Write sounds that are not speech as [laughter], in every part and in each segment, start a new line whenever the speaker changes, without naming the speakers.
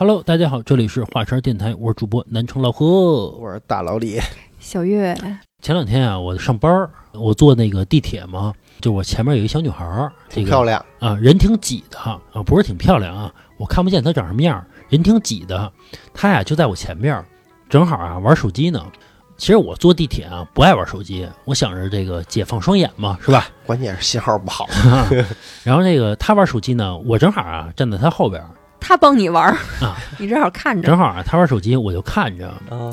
Hello，大家好，这里是华山电台，我是主播南城老何。
我是大老李，
小月，
前两天啊，我上班儿，我坐那个地铁嘛，就我前面有一小女孩儿，这个
挺漂亮。
啊，人挺挤的啊，不是挺漂亮啊，我看不见她长什么样儿，人挺挤的。她呀就在我前面儿，正好啊玩手机呢。其实我坐地铁啊不爱玩手机，我想着这个解放双眼嘛，是吧？[laughs]
关键是信号不好。[laughs]
然后那个她玩手机呢，我正好啊站在她后边儿
他帮你玩儿
啊，[laughs]
你正好看着。
正好啊她玩手机，我就看着
啊，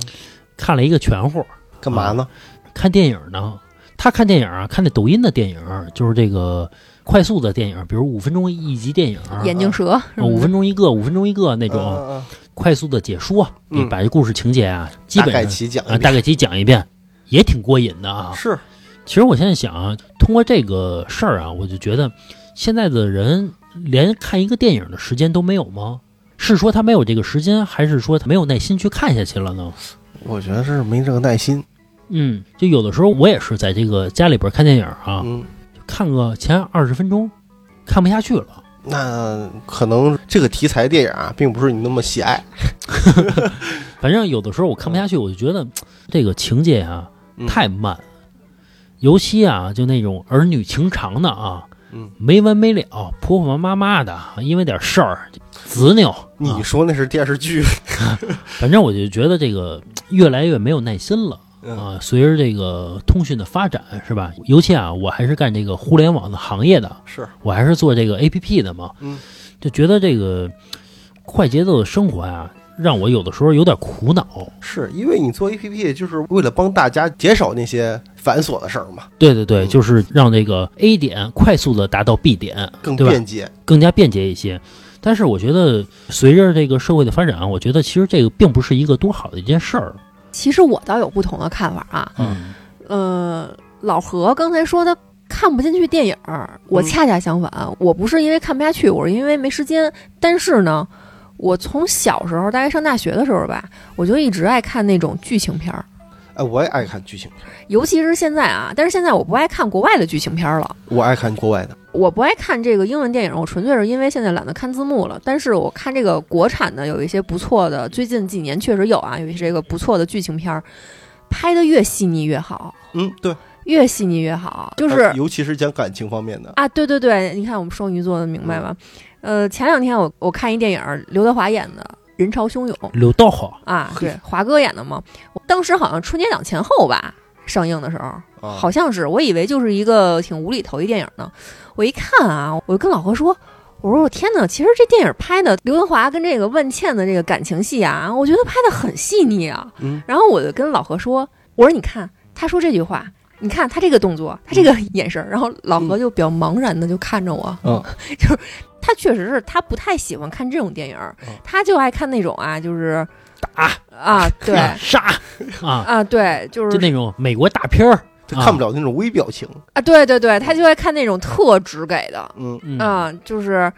看了一个全乎，
干嘛呢？
看电影呢。他看电影啊，看那抖音的电影，就是这个快速的电影，比如五分钟一集电影，
眼镜蛇
五分钟一个，五分钟一个那种。
嗯
快速的解说，
嗯
你把这故事情节啊，基
大
本上
概其讲
大概其讲一遍，也挺过瘾的啊。
是
其实我现在想啊，通过这个事儿啊，我就觉得现在的人连看一个电影的时间都没有吗？是说他没有这个时间，还是说他没有耐心去看下去了呢？
我觉得是没这个耐心。
嗯，就有的时候我也是在这个家里边看电影啊，
嗯，
看个前二十分钟，看不下去了。
那可能这个题材电影啊，并不是你那么喜爱。[laughs]
反正有的时候我看不下去，我就觉得 [laughs] 这个情节啊
嗯
太慢，尤其啊就那种儿女情长的啊，
嗯，
没完没了，婆婆妈妈的，因为点事儿执拗。
你
啊
说那是电视剧，[laughs]
反正我就觉得这个越来越没有耐心了。
嗯
啊，随着这个通讯的发展，是吧？尤其啊，我还是干这个互联网的行业的，
是
我还是做这个 A P P 的嘛，
嗯，
就觉得这个快节奏的生活呀、让我有的时候有点苦恼。
是因为你做 A P P 就是为了帮大家减少那些繁琐的事儿嘛，
对对对，
嗯
就是让这个 A 点快速的达到 B 点，
更
对吧
便捷。
更加便捷一些。但是我觉得，随着这个社会的发展啊，我觉得其实这个并不是一个多好的一件事儿。
其实我倒有不同的看法啊。
嗯
呃，老何刚才说他看不进去电影儿，我
嗯
恰恰相反，我不是因为看不下去，我是因为没时间。但是呢，我从小时候，大概上大学的时候吧，我就一直爱看那种剧情片儿，
哎，我也爱看剧情片，
尤其是现在啊。但是现在我不爱看国外的剧情片儿了。
我爱看国外的。
我不爱看这个英文电影，我纯粹是因为现在懒得看字幕了。但是我看这个国产的有一些不错的，最近几年确实有啊，有一些这个不错的剧情片儿，拍的越细腻越好，
嗯，对，
越细腻越好。就是
呃尤其是讲感情方面的。
啊，对对对，你看我们双鱼座的明白吗？呃，前两天我我看一电影，刘德华演的《人潮汹涌》
刘道好，
啊，[laughs] 对，华哥演的嘛。当时好像春节档前后吧上映的时候，
啊
好像是，我以为就是一个挺无厘头一电影呢。我一看啊，我就跟老何说，我说我天呐，其实这电影拍的刘德华跟这个万茜的这个感情戏啊，我觉得拍的很细腻啊。
嗯
然后我就跟老何说，我说你看他说这句话。你看他这个动作，他这个眼神儿，然后老何就比较茫然的就看着我，
嗯，[laughs]
就是他确实是他不太喜欢看这种电影他就爱看那种啊，就是
打
啊，对。[laughs]
杀。啊，
啊，对，就是
就是那种美国大片儿，
他看不了那种微表情。
啊，对对对，他就爱看那种特直给的，
嗯，
嗯。
啊，就是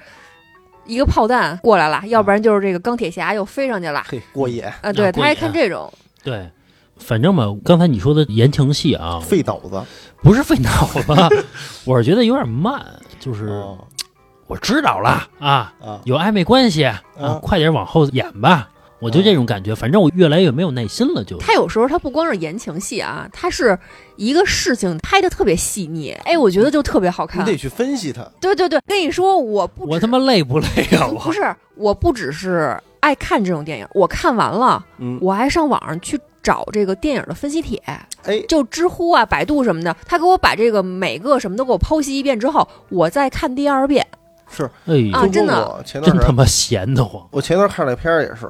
一个炮弹过来了，要不然就是这个钢铁侠又飞上去了，
嘿，过瘾，
啊，对他爱看这种，
对。反正嘛，刚才你说的言情戏啊，
费脑子。
不是费脑子，[laughs] 我是觉得有点慢，就是
哦
我知道了啊，
啊，
有暧昧关系啊，
嗯
快点往后演吧，我就这种感觉。反正我越来越没有耐心了，就
他有时候他不光是言情戏啊，他是一个事情拍的特别细腻，哎，我觉得就特别好看
你。得去分析他。
对对对，跟你说，我不
我他妈累不累啊？我
不是，我不只是爱看这种电影，我看完了，
嗯，
我还上网上去找这个电影的分析帖，
哎，
就知乎啊、百度什么的，他给我把这个每个什么都给我剖析一遍之后，我再看第二遍。
是
哎呦，
啊真的
我前段
真他妈闲得慌
我前段看了片儿也是，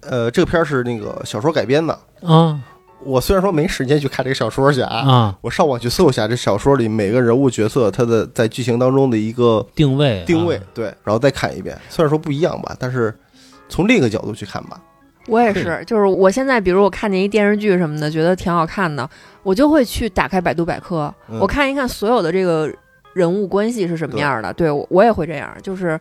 呃，这个片儿是那个小说改编的。
啊
我虽然说没时间去看这个小说去啊，
啊！
我上网去搜一下这小说里每个人物角色他的在剧情当中的一个
定位
定位
啊，
对，然后再看一遍。虽然说不一样吧，但是从另一个角度去看吧，
我也是，就是我现在，比如我看见一电视剧什么的，觉得挺好看的，我就会去打开百度百科，
嗯
我看一看所有的这个人物关系是什么样的。对我我也会这样，就是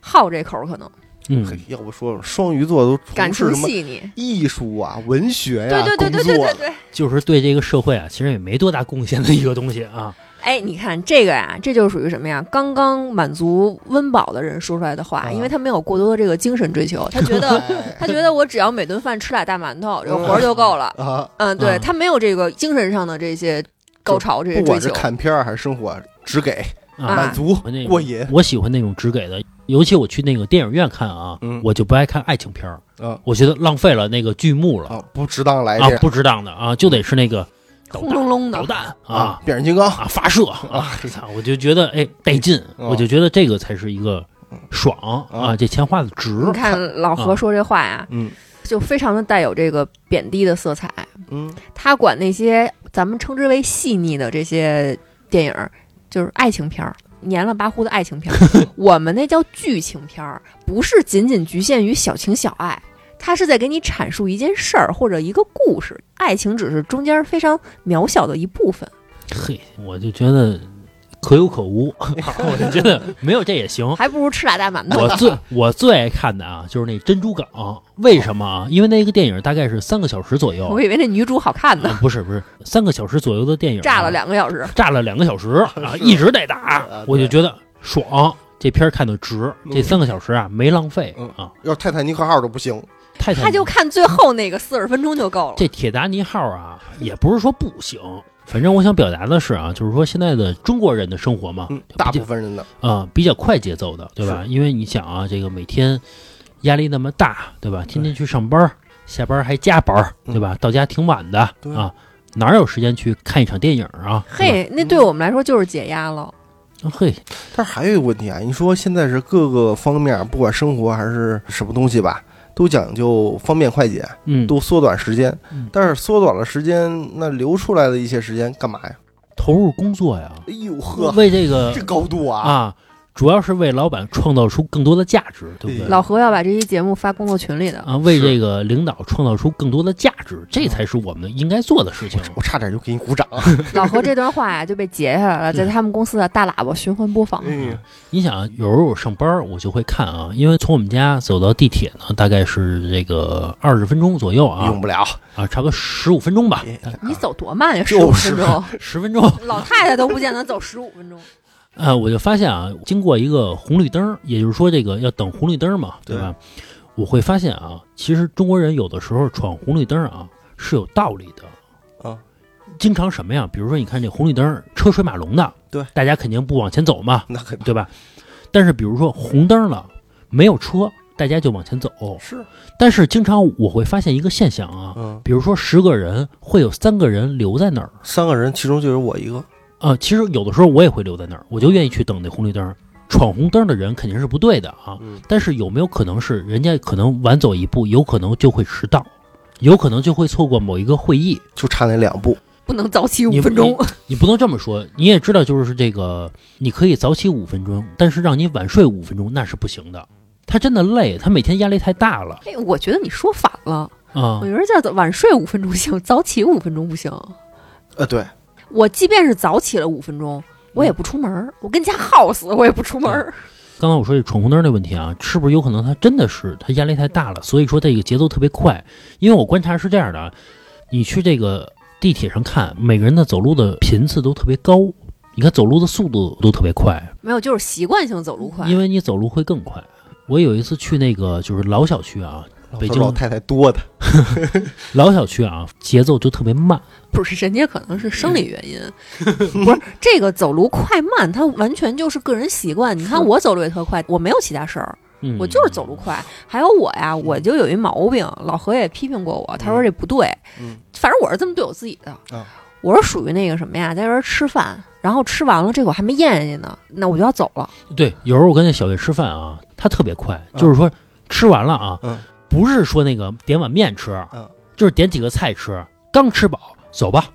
好这口儿可能
嗯，
要不说双鱼座都
感情细腻。
艺术啊、文学呀、
对对对对对对对。
就是对这个社会啊，其实也没多大贡献的一个东西啊。
哎，你看这个呀，这就属于什么呀？刚刚满足温饱的人说出来的话，
啊
因为他没有过多的这个精神追求，他觉得
哎
他觉得我只要每顿饭吃俩大馒头，有活儿就够了。
啊，
嗯，对
啊
他没有这个精神上的这些高潮这些追
不管是。看片儿还是生活，只给
啊，
满足
我那个
过瘾
我喜欢那种只给的，尤其我去那个电影院看啊，
嗯
我就不爱看爱情片儿，
啊
我觉得浪费了那个剧目了
啊，不值当来这，
啊不值当的啊，就得是那个导
轰隆隆的
导弹啊
变形金刚
啊发射啊，操我就觉得哎带劲，
哦
我就觉得这个才是一个爽啊，这钱花的值。
你看老何
啊
说这话呀，
嗯
就非常的带有这个贬低的色彩。
嗯
他管那些咱们称之为细腻的这些电影儿，就是爱情片儿，黏了巴糊的爱情片儿。[laughs] 我们那叫剧情片儿，不是仅仅局限于小情小爱，它是在给你阐述一件事儿或者一个故事，爱情只是中间非常渺小的一部分。
嘿，我就觉得可有可无，[laughs] 我就觉得没有这也行。
还不如吃俩大馒头
我。最我最爱看的啊，就是那珍珠港，为什么啊？因为那个电影大概是三个小时左右，
我以为那女主好看呢，
啊不是不是三个小时左右的电影啊，
炸了两个小时。
炸了两个小时啊，一直在打
啊，
我就觉得爽。这片儿看的值，这三个小时啊没浪费
嗯
啊。
要是泰坦尼克号都不行，
泰坦
他就看最后那个四十分钟就够了。
这铁达尼号啊，也不是说不行，反正我想表达的是啊，就是说现在的中国人的生活嘛，
嗯，大部分人的
啊、比较快节奏的，对吧？因为你想啊，这个每天压力那么大，对吧？天天去上班，下班还加班，对吧？到家挺晚的啊，哪有时间去看一场电影啊？
嘿，那对我们来说就是解压了。
啊嘿，
但是还有一个问题啊，你说现在是各个方面，不管生活还是什么东西吧，都讲究方便快捷，
嗯，
都缩短时间
嗯。
但是缩短了时间，那留出来的一些时间干嘛呀？
投入工作呀，
哎呦呵，
为这个
这高度啊！
啊，主要是为老板创造出更多的价值，对不对？
老何要把这期节目发工作群里的。
啊，为这个领导创造出更多的价值，这才是我们应该做的事情。
我差点就给你鼓掌。[laughs]
老何这段话呀就被截下来了，在他们公司的大喇叭循环播放。
嗯，
你想啊，有时候我上班我就会看啊，因为从我们家走到地铁呢，大概是这个二十分钟左右啊
用不了。
啊，差不多十五分钟吧，
哎
你走多慢呀？十五分钟，
十分钟。[laughs]
老太太都不见得走十五分钟。
呃，我就发现啊，经过一个红绿灯儿，也就是说这个要等红绿灯儿嘛，对吧？我会发现啊，其实中国人有的时候闯红绿灯儿啊是有道理的
啊。
经常什么呀？比如说，你看这红绿灯儿车水马龙的，
对，
大家肯定不往前走嘛，
那肯定
对吧？但是比如说红灯了，没有车，大家就往前走。
是。
但是经常我会发现一个现象啊，
嗯，
比如说十个人会有三个人留在那儿。
三个人其中就有我一个。
啊，其实有的时候我也会留在那儿，我就愿意去等那红绿灯。闯红灯的人肯定是不对的啊，
嗯
但是有没有可能是人家可能晚走一步，有可能就会迟到，有可能就会错过某一个会议？
就差那两步。
不能早起五分钟。
你不能这么说，你也知道，就是这个，你可以早起五分钟，但是让你晚睡五分钟那是不行的。他真的累，他每天压力太大了
哎，我觉得你说反了。
啊
我。觉得叫晚睡五分钟行，早起五分钟不行。
呃，对，
我即便是早起了五分钟，我也不出门儿，我跟家耗死，我也不出门儿。
刚才我说这闯红灯的问题啊，是不是有可能他真的是他压力太大了，所以说这个节奏特别快？因为我观察是这样的啊，你去这个地铁上看，每个人的走路的频次都特别高，你看走路的速度都特别快，
没有，就是习惯性走路快。
因为你走路会更快。我有一次去那个就是老小区啊，北京
老太太多的。[laughs]
老小区啊，节奏就特别慢。[laughs]
不是人家可能是生理原因，[laughs] 不是这个走路快慢，它完全就是个人习惯。你看我走路也特快，我没有其他事儿，
嗯，
我就是走路快。还有我呀，我就有一毛病，老何也批评过我，他说这不对。
嗯
反正我是这么对我自己的。
啊
我是属于那个什么呀，在这儿吃饭，然后吃完了这个我还没咽下去呢，那我就要走了。
对，有时候我跟那小月吃饭啊，他特别快，就是说吃完了啊，
嗯
不是说那个点碗面吃，
嗯
就是点几个菜吃，刚吃饱走吧。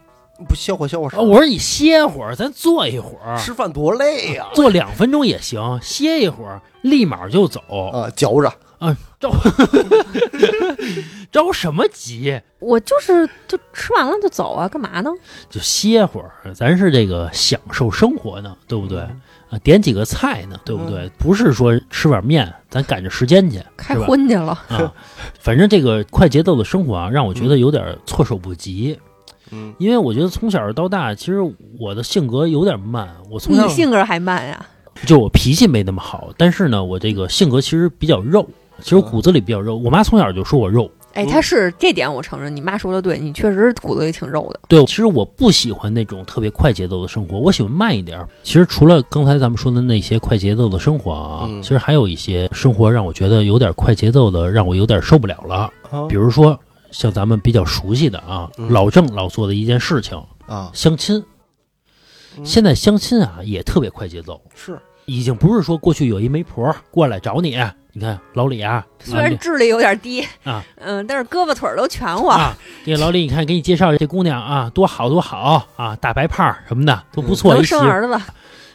不消化消化
啊，我说你歇会儿，咱坐一会儿，
吃饭多累呀！
坐两分钟也行，歇一会儿，立马就走
啊，嚼着。
啊，着 [laughs] 着什么急？
我就是就吃完了就走啊，干嘛呢？
就歇会儿，咱是这个享受生活呢，对不对？啊，点几个菜呢，对不对？不是说吃碗面，咱赶着时间去，
开？荤去了。
啊，反正这个快节奏的生活啊，让我觉得有点措手不及。
嗯
因为我觉得从小到大，其实我的性格有点慢。我从小
你性格还慢呀？
就我脾气没那么好，但是呢，我这个性格其实比较肉，其实骨子里比较肉。我妈从小就说我肉，
哎，
嗯
他是这点我承认，你妈说的对，你确实骨子里挺肉的。
对，其实我不喜欢那种特别快节奏的生活，我喜欢慢一点儿。其实除了刚才咱们说的那些快节奏的生活啊，
嗯
其实还有一些生活让我觉得有点快节奏的，让我有点受不了了。
啊
比如说像咱们比较熟悉的啊，
嗯
老郑老做的一件事情，
啊，
相亲。
嗯
现在相亲啊也特别快节奏，
是
已经不是说过去有一媒婆过来找你，你看老李啊，
虽然智力有点低
啊，
嗯，但是胳膊腿儿都全乎。
啊，这个老李，你看给你介绍这姑娘啊，多好多好啊，大白胖什么的都不错，
能
一媳
生儿子了，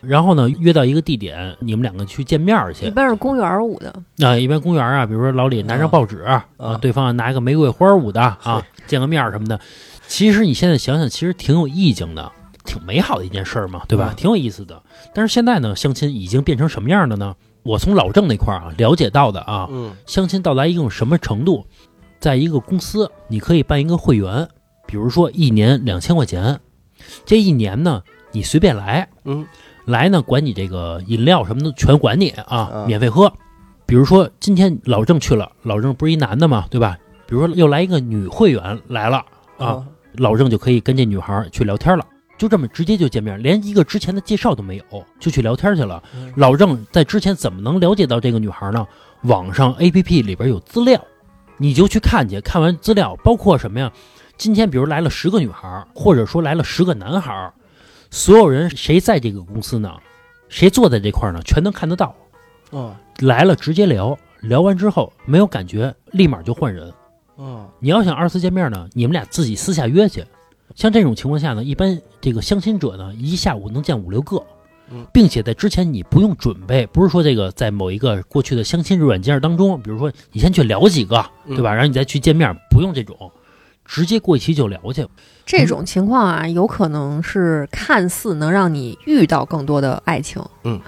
然后呢，约到一个地点，你们两个去见面去
一。般是公园舞的。
啊、一般公园啊，比如说老李拿张报纸啊，
啊
对方拿一个玫瑰花舞的啊，见个面什么的。其实你现在想想，其实挺有意境的，挺美好的一件事儿嘛，对吧？
嗯
挺有意思的。但是现在呢，相亲已经变成什么样的呢？我从老郑那块儿啊了解到的啊，
嗯
相亲到达一种什么程度，在一个公司，你可以办一个会员，比如说一年两千块钱，这一年呢，你随便来，
嗯
来呢管你这个饮料什么的全管你啊
啊，
免费喝。比如说今天老郑去了，老郑不是一男的嘛，对吧？比如说又来一个女会员来了啊，老郑就可以跟这女孩儿去聊天了。就这么直接就见面，连一个之前的介绍都没有，就去聊天去了。
嗯
老郑在之前怎么能了解到这个女孩呢？网上 A P P 里边有资料，你就去看去。看完资料，包括什么呀？今天比如来了十个女孩，或者说来了十个男孩，所有人谁在这个公司呢？谁坐在这块儿呢？全能看得到。
啊
来了直接聊，聊完之后没有感觉，立马就换人。
啊
你要想二次见面呢，你们俩自己私下约去。像这种情况下呢，一般这个相亲者呢，一下午能见五六个
嗯，
并且在之前你不用准备，不是说这个在某一个过去的相亲软件当中，比如说你先去聊几个，对吧？然后你再去见面，不用这种，直接过一期就聊去。
这种情况啊，有可能是看似能让你遇到更多的爱情，
嗯，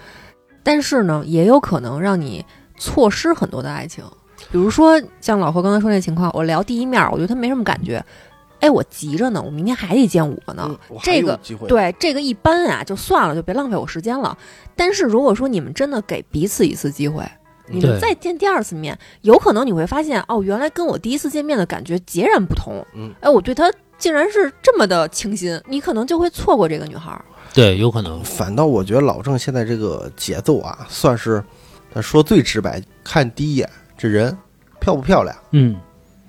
但是呢，也有可能让你错失很多的爱情。比如说像老何刚才说那情况，我聊第一面，我觉得他没什么感觉，哎，我急着呢，我明天还得见五个呢，
嗯我
这个对这个一般啊，就算了，就别浪费我时间了。但是如果说你们真的给彼此一次机会，你们再见第二次面，有可能你会发现，哦，原来跟我第一次见面的感觉截然不同。
嗯，
哎，我对她竟然是这么的倾心，你可能就会错过这个女孩儿。
对，有可能。
反倒我觉得老郑现在这个节奏啊，算是他说最直白，看第一眼这人漂不漂亮，
嗯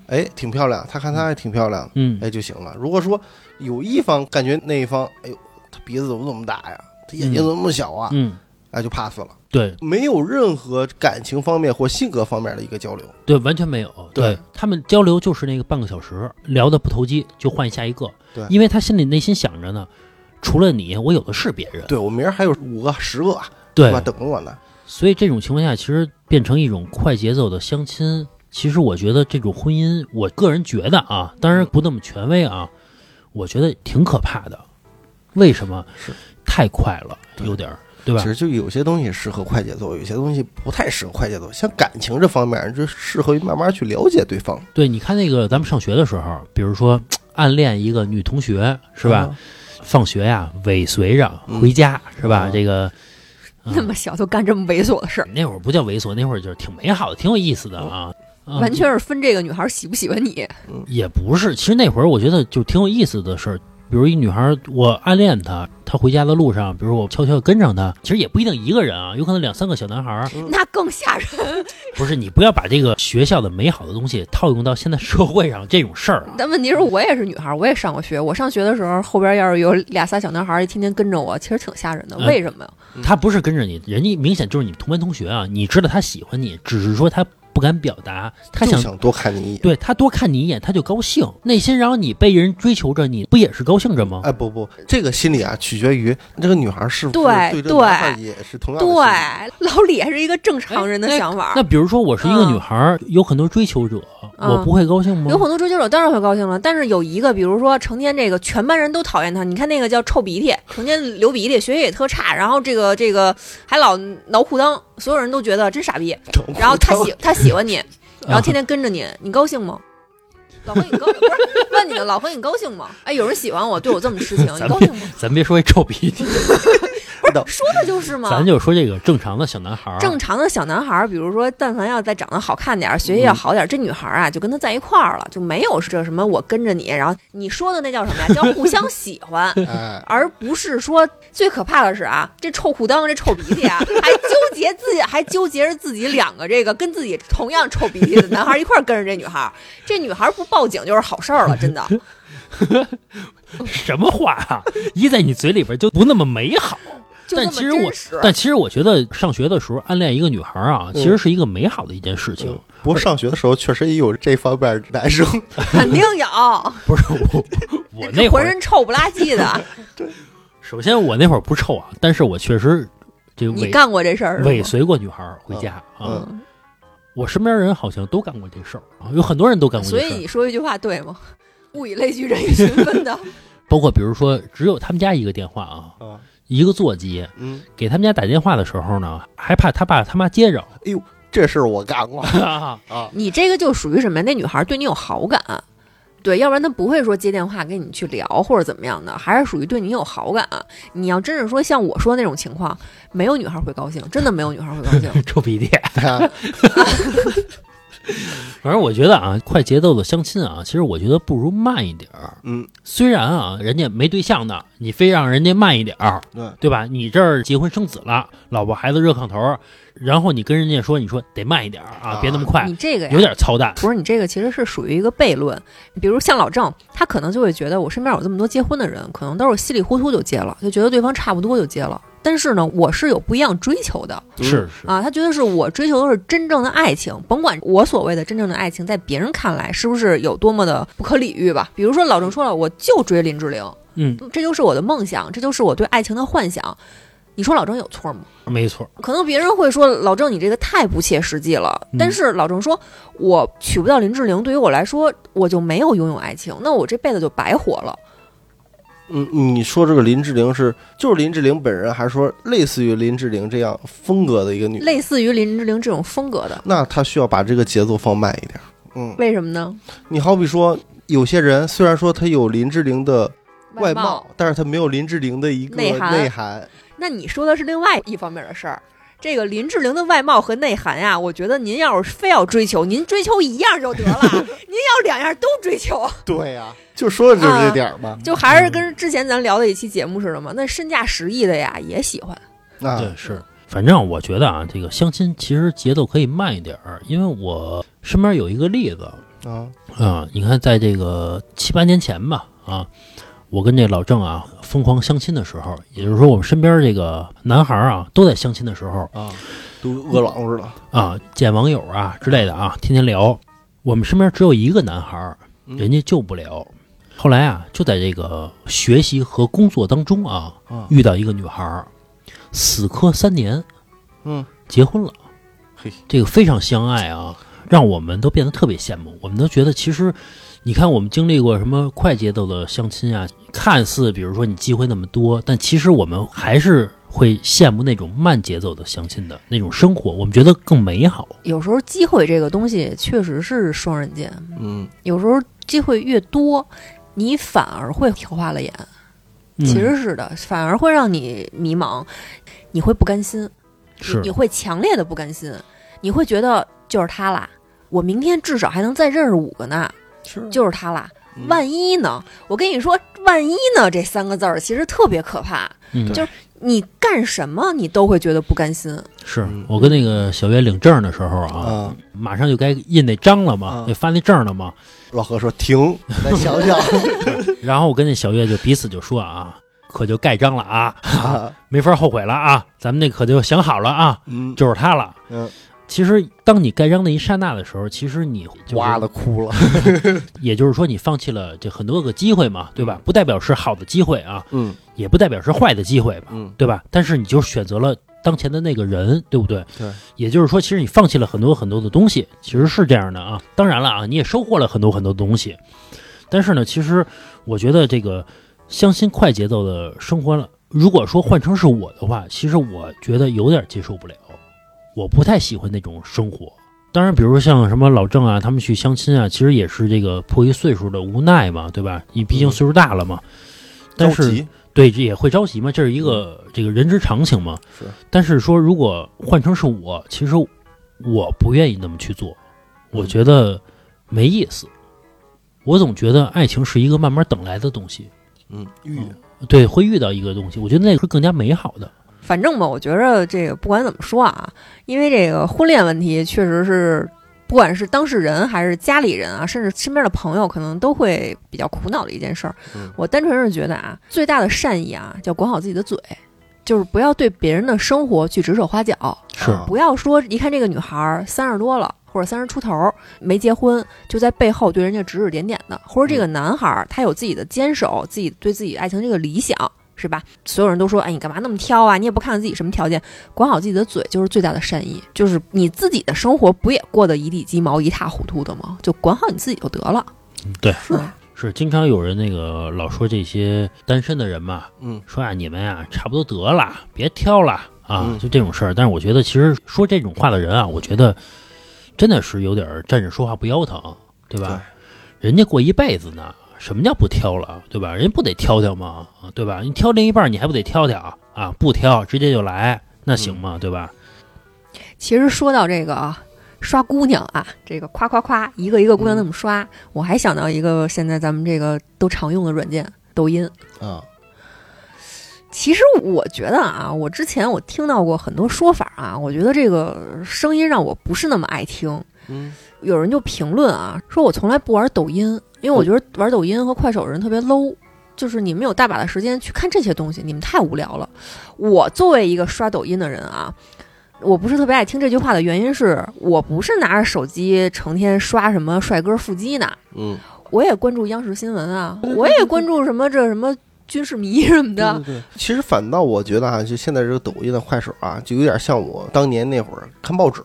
哎，挺漂亮，他看他还挺漂亮，
嗯，
哎就行了。如果说有一方感觉那一方，哎呦，他鼻子怎么这么大呀？他眼睛怎么那么小啊？
嗯，
哎，就 pass 了，
对
没有任何感情方面或性格方面的一个交流。
对，完全没有。
对
他们交流就是那个半个小时，聊的不投机就换下一个。
对
因为他心里内心想着呢，除了你，我有的是别人。
对我明儿还有五个、十个，
对
吧？等着我呢。
所以这种情况下，其实变成一种快节奏的相亲。其实我觉得这种婚姻，我个人觉得啊，当然不那么权威啊，我觉得挺可怕的。为什么？
是
太快了，有点儿，对吧
其？实就有些东西适合快节奏，有些东西不太适合快节奏。像感情这方面，就适合于慢慢去了解对方，
对，你看那个咱们上学的时候，比如说 [tsk] 暗恋一个女同学，是吧？
啊？
放学呀，尾随着
嗯
回家，是吧？
嗯
这个。嗯
那么小就干这么猥琐的事儿，
那会儿不叫猥琐，那会儿就是挺美好的，挺有意思的啊。啊
完全是分这个女孩喜不喜欢你。
也不是，其实那会儿我觉得就挺有意思的事儿。比如一女孩儿，我暗恋她，她回家的路上，比如我悄悄跟上她，其实也不一定一个人啊，有可能两三个小男孩儿。
那更吓人。
不是你不要把这个学校的美好的东西套用到现在社会上这种事儿啊。
但问题是我也是女孩儿，我也上过学。我上学的时候，后边要是有俩仨小男孩儿，天天跟着我，其实挺吓人的。
嗯
为什么呀？
他不是跟着你，人家明显就是你同班同学啊，你知道他喜欢你，只是说他不不敢表达，他想
想多看你一眼。
对他多看你一眼，他就高兴，内心然后你被人追求着，你不也是高兴着吗？
哎，不不，这个心理啊，取决于这个女孩是不是
对
对也是同样的。
对，老李还是一个正常人的想法。
那比如说我是一个
嗯
女孩儿，有很多追求者，
嗯
我不会高兴吗？
有很多追求者当然会高兴了，但是有一个，比如说成天这个全班人都讨厌他，你看那个叫臭鼻涕，成天流鼻涕，学习也特差，然后这个这个还老挠裤裆，所有人都觉得真傻逼，[laughs] 然后他喜他喜欢你，[laughs] 然后天天跟着你，你高兴吗？老何，你高不是问你呢？老何，你高兴吗？哎，有人喜欢我，对我这么痴情，[laughs] 你高兴吗？
咱别说这臭鼻涕，
说的就是嘛。
咱就说这个正常的小男孩儿，
正常的小男孩儿，比如说，但凡要再长得好看点儿，学习要好点儿，这女孩儿啊，就跟他在一块儿了，就没有是这什么我跟着你，然后你说的那叫什么呀？叫互相喜欢，[laughs]
哎，
而不是说最可怕的是啊，这臭裤裆、这臭鼻涕啊，还纠结自己，还纠结着自己两个这个跟自己同样臭鼻涕的男孩儿一块儿跟着这女孩儿，这女孩儿不报警就是好事儿了，真的。
什么话啊？一在你嘴里边就不那么美好。但其实我，但其实我觉得上学的时候暗恋一个女孩啊，其实是一个美好的一件事情。
不过上学的时候确实也有这方面男生，
肯定有，
不是我，我 [laughs] 那会
浑身臭不拉几的。
首先我那会儿不臭啊，但是我确实这个尾
你干过这事儿？
尾随过女孩回家啊。
嗯，
我身边人好像都干过这事儿啊，有很多人都干过
所以
这事儿。
你说一句话对吗？物以类聚，人以群分的。[laughs]
包括比如说，只有他们家一个电话啊，
啊，
一个座机，
嗯，
给他们家打电话的时候呢，还怕他爸他妈接着
哎呦，这事儿我干过 [laughs]
啊。
啊，
你这个就属于什么呀？那女孩对你有好感，对，要不然他不会说接电话跟你去聊或者怎么样的，还是属于对你有好感。你要真是说像我说那种情况，没有女孩会高兴，真的没有女孩会高兴。[laughs] [laughs]
臭鼻涕。反正我觉得啊，快节奏的相亲啊，其实我觉得不如慢一点儿。
嗯，
虽然啊，人家没对象呢，你非让人家慢一点儿，
对，
对吧？你这儿结婚生子了，老婆孩子热炕头儿，然后你跟人家说，你说得慢一点儿啊，
啊
别那么快
你，这个呀
有点操蛋。
不是你这个其实是属于一个悖论，比如像老郑，他可能就会觉得我身边有这么多结婚的人，可能都是稀里糊涂就结了，就觉得对方差不多就结了。但是呢，我是有不一样追求的
是是，
啊，他觉得是我追求的是真正的爱情，甭管我所谓的真正的爱情，在别人看来是不是有多么的不可理喻吧。比如说老郑说了，我就追林志玲，
嗯，
这就是我的梦想，这就是我对爱情的幻想。你说老郑有错吗？
没错。
可能别人会说老郑你这个太不切实际了，
嗯
但是老郑说，我娶不到林志玲，对于我来说，我就没有拥有爱情，那我这辈子就白活了。
嗯，你说这个林志玲是就是林志玲本人，还是说类似于林志玲这样风格的一个女？
类似于林志玲这种风格的，
那她需要把这个节奏放慢一点。嗯，
为什么呢？
你好比说，有些人虽然说他有林志玲的外
貌
貌，，但是他没有林志玲的一个
内涵
内涵。
那你说的是另外一方面的事儿。这个林志玲的外貌和内涵呀，我觉得您要是非要追求，您追求一样就得了，[laughs] 您要两样都追求，
对呀、就说的就是这点儿嘛。
就还是跟之前咱聊的一期节目似的嘛。那身价十亿的呀，也喜欢。
啊，
对，是。反正我觉得啊，这个相亲其实节奏可以慢一点儿，因为我身边有一个例子
啊，
啊，你看在这个七八年前吧，啊，我跟这老郑啊疯狂相亲的时候，也就是说我们身边这个男孩儿啊都在相亲的时候
啊，都饿狼似的。
啊，见网友啊之类的啊，天天聊。我们身边只有一个男孩人家就不聊。后来啊，就在这个学习和工作当中啊，
啊，
遇到一个女孩儿，死磕三年，
嗯，
结婚了。
嘿，
这个非常相爱啊，让我们都变得特别羡慕。我们都觉得，其实你看，我们经历过什么快节奏的相亲啊，看似比如说你机会那么多，但其实我们还是会羡慕那种慢节奏的相亲的那种生活，我们觉得更美好。
有时候机会这个东西确实是双刃剑，
嗯，
有时候机会越多，你反而会挑花了眼。
嗯
其实是的，反而会让你迷茫，你会不甘心，你
是
你会强烈的不甘心，你会觉得就是他啦，我明天至少还能再认识五个呢，
是
就是他啦。
嗯
万一呢？我跟你说，万一呢？这三个字儿其实特别可怕。
嗯，
就你干什么，你都会觉得不甘心。
是
嗯
我跟那个小月领证的时候啊，
啊，
马上就该印那章了嘛
啊，
得发那证了嘛。
老何说停，再想想 [laughs]
然后我跟那小月就彼此就说啊，可就盖章了啊，
啊，[laughs]
没法后悔了啊，咱们那可就想好了啊，
嗯，
就是他了。
嗯
其实当你盖章的一刹那的时候，其实你就是
哇的哭了。[laughs]
也就是说你放弃了这很多个机会嘛，对吧？不代表是好的机会啊，
嗯
也不代表是坏的机会吧，
嗯，
对吧？但是你就选择了当前的那个人，对不对？
对。
也就是说，其实你放弃了很多很多的东西，其实是这样的啊。当然了啊，你也收获了很多很多东西，但是呢，其实我觉得这个相亲快节奏的生活了，如果说换成是我的话，其实我觉得有点接受不了，我不太喜欢那种生活。当然，比如像什么老郑啊，他们去相亲啊，其实也是这个迫于岁数的无奈嘛，对吧？你毕竟
嗯
岁数大了嘛。但是对，这也会着急嘛，这是一个这个人之常情嘛。
是，
但是说如果换成是我，其实我不愿意那么去做，我觉得没意思。我总觉得爱情是一个慢慢等来的东西，
嗯，遇
对，会遇到一个东西，我觉得那个是更加美好的。
反正吧，我觉着这个不管怎么说啊，因为这个婚恋问题确实是，不管是当事人还是家里人啊，甚至身边的朋友，可能都会比较苦恼的一件事儿。
嗯
我单纯是觉得啊，最大的善意啊，叫管好自己的嘴，就是不要对别人的生活去指手画脚，
是
啊
不要说一看这个女孩儿三十多了。或者三十出头没结婚，就在背后对人家指指点点的，或者这个男孩儿他有自己的坚守，自己对自己爱情这个理想，是吧？所有人都说，哎，你干嘛那么挑啊？你也不看看自己什么条件，管好自己的嘴就是最大的善意。就是你自己的生活不也过得一地鸡毛、一塌糊涂的吗？就管好你自己就得了。
对，
是吧？
是经常有人那个老说这些单身的人嘛，
嗯
说啊，你们呀、差不多得了，别挑了啊，
嗯
就这种事儿。但是我觉得，其实说这种话的人啊，我觉得真的是有点站着说话不腰疼，对吧？人家过一辈子呢，什么叫不挑了，对吧？人家不得挑挑吗？啊，对吧？你挑另一半，你还不得挑挑啊？不挑，直接就来，那行吗？对吧？
其实说到这个啊，刷姑娘啊，这个夸夸夸，一个一个姑娘那么刷，我还想到一个现在咱们这个都常用的软件——抖音。
啊，
其实我觉得啊，我之前我听到过很多说法啊，我觉得这个声音让我不是那么爱听。
嗯
有人就评论啊，说我从来不玩抖音，因为我觉得玩抖音和快手的人特别 low，就是你们有大把的时间去看这些东西，你们太无聊了。我作为一个刷抖音的人啊，我不是特别爱听这句话的原因是我不是拿着手机成天刷什么帅哥腹肌呢，
嗯，
我也关注央视新闻啊，我也关注什么这什么军事迷什么的。
对对对。其实反倒我觉得啊，就现在这个抖音的快手啊，就有点像我当年那会儿看报纸。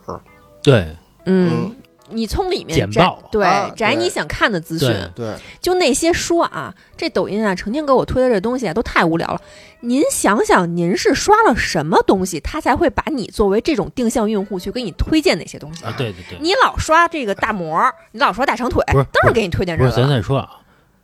对，
嗯，你从里面摘
简报
对摘你想看的资讯。
对
对，
就那些说啊，这抖音啊，成天给我推的这东西啊，都太无聊了。您想想，您是刷了什么东西，他才会把你作为这种定向用户去给你推荐哪些东西？
啊，对对对，
你老刷这个大模，你老刷大长腿，
不是
当然给你推荐这
不是，咱再说啊，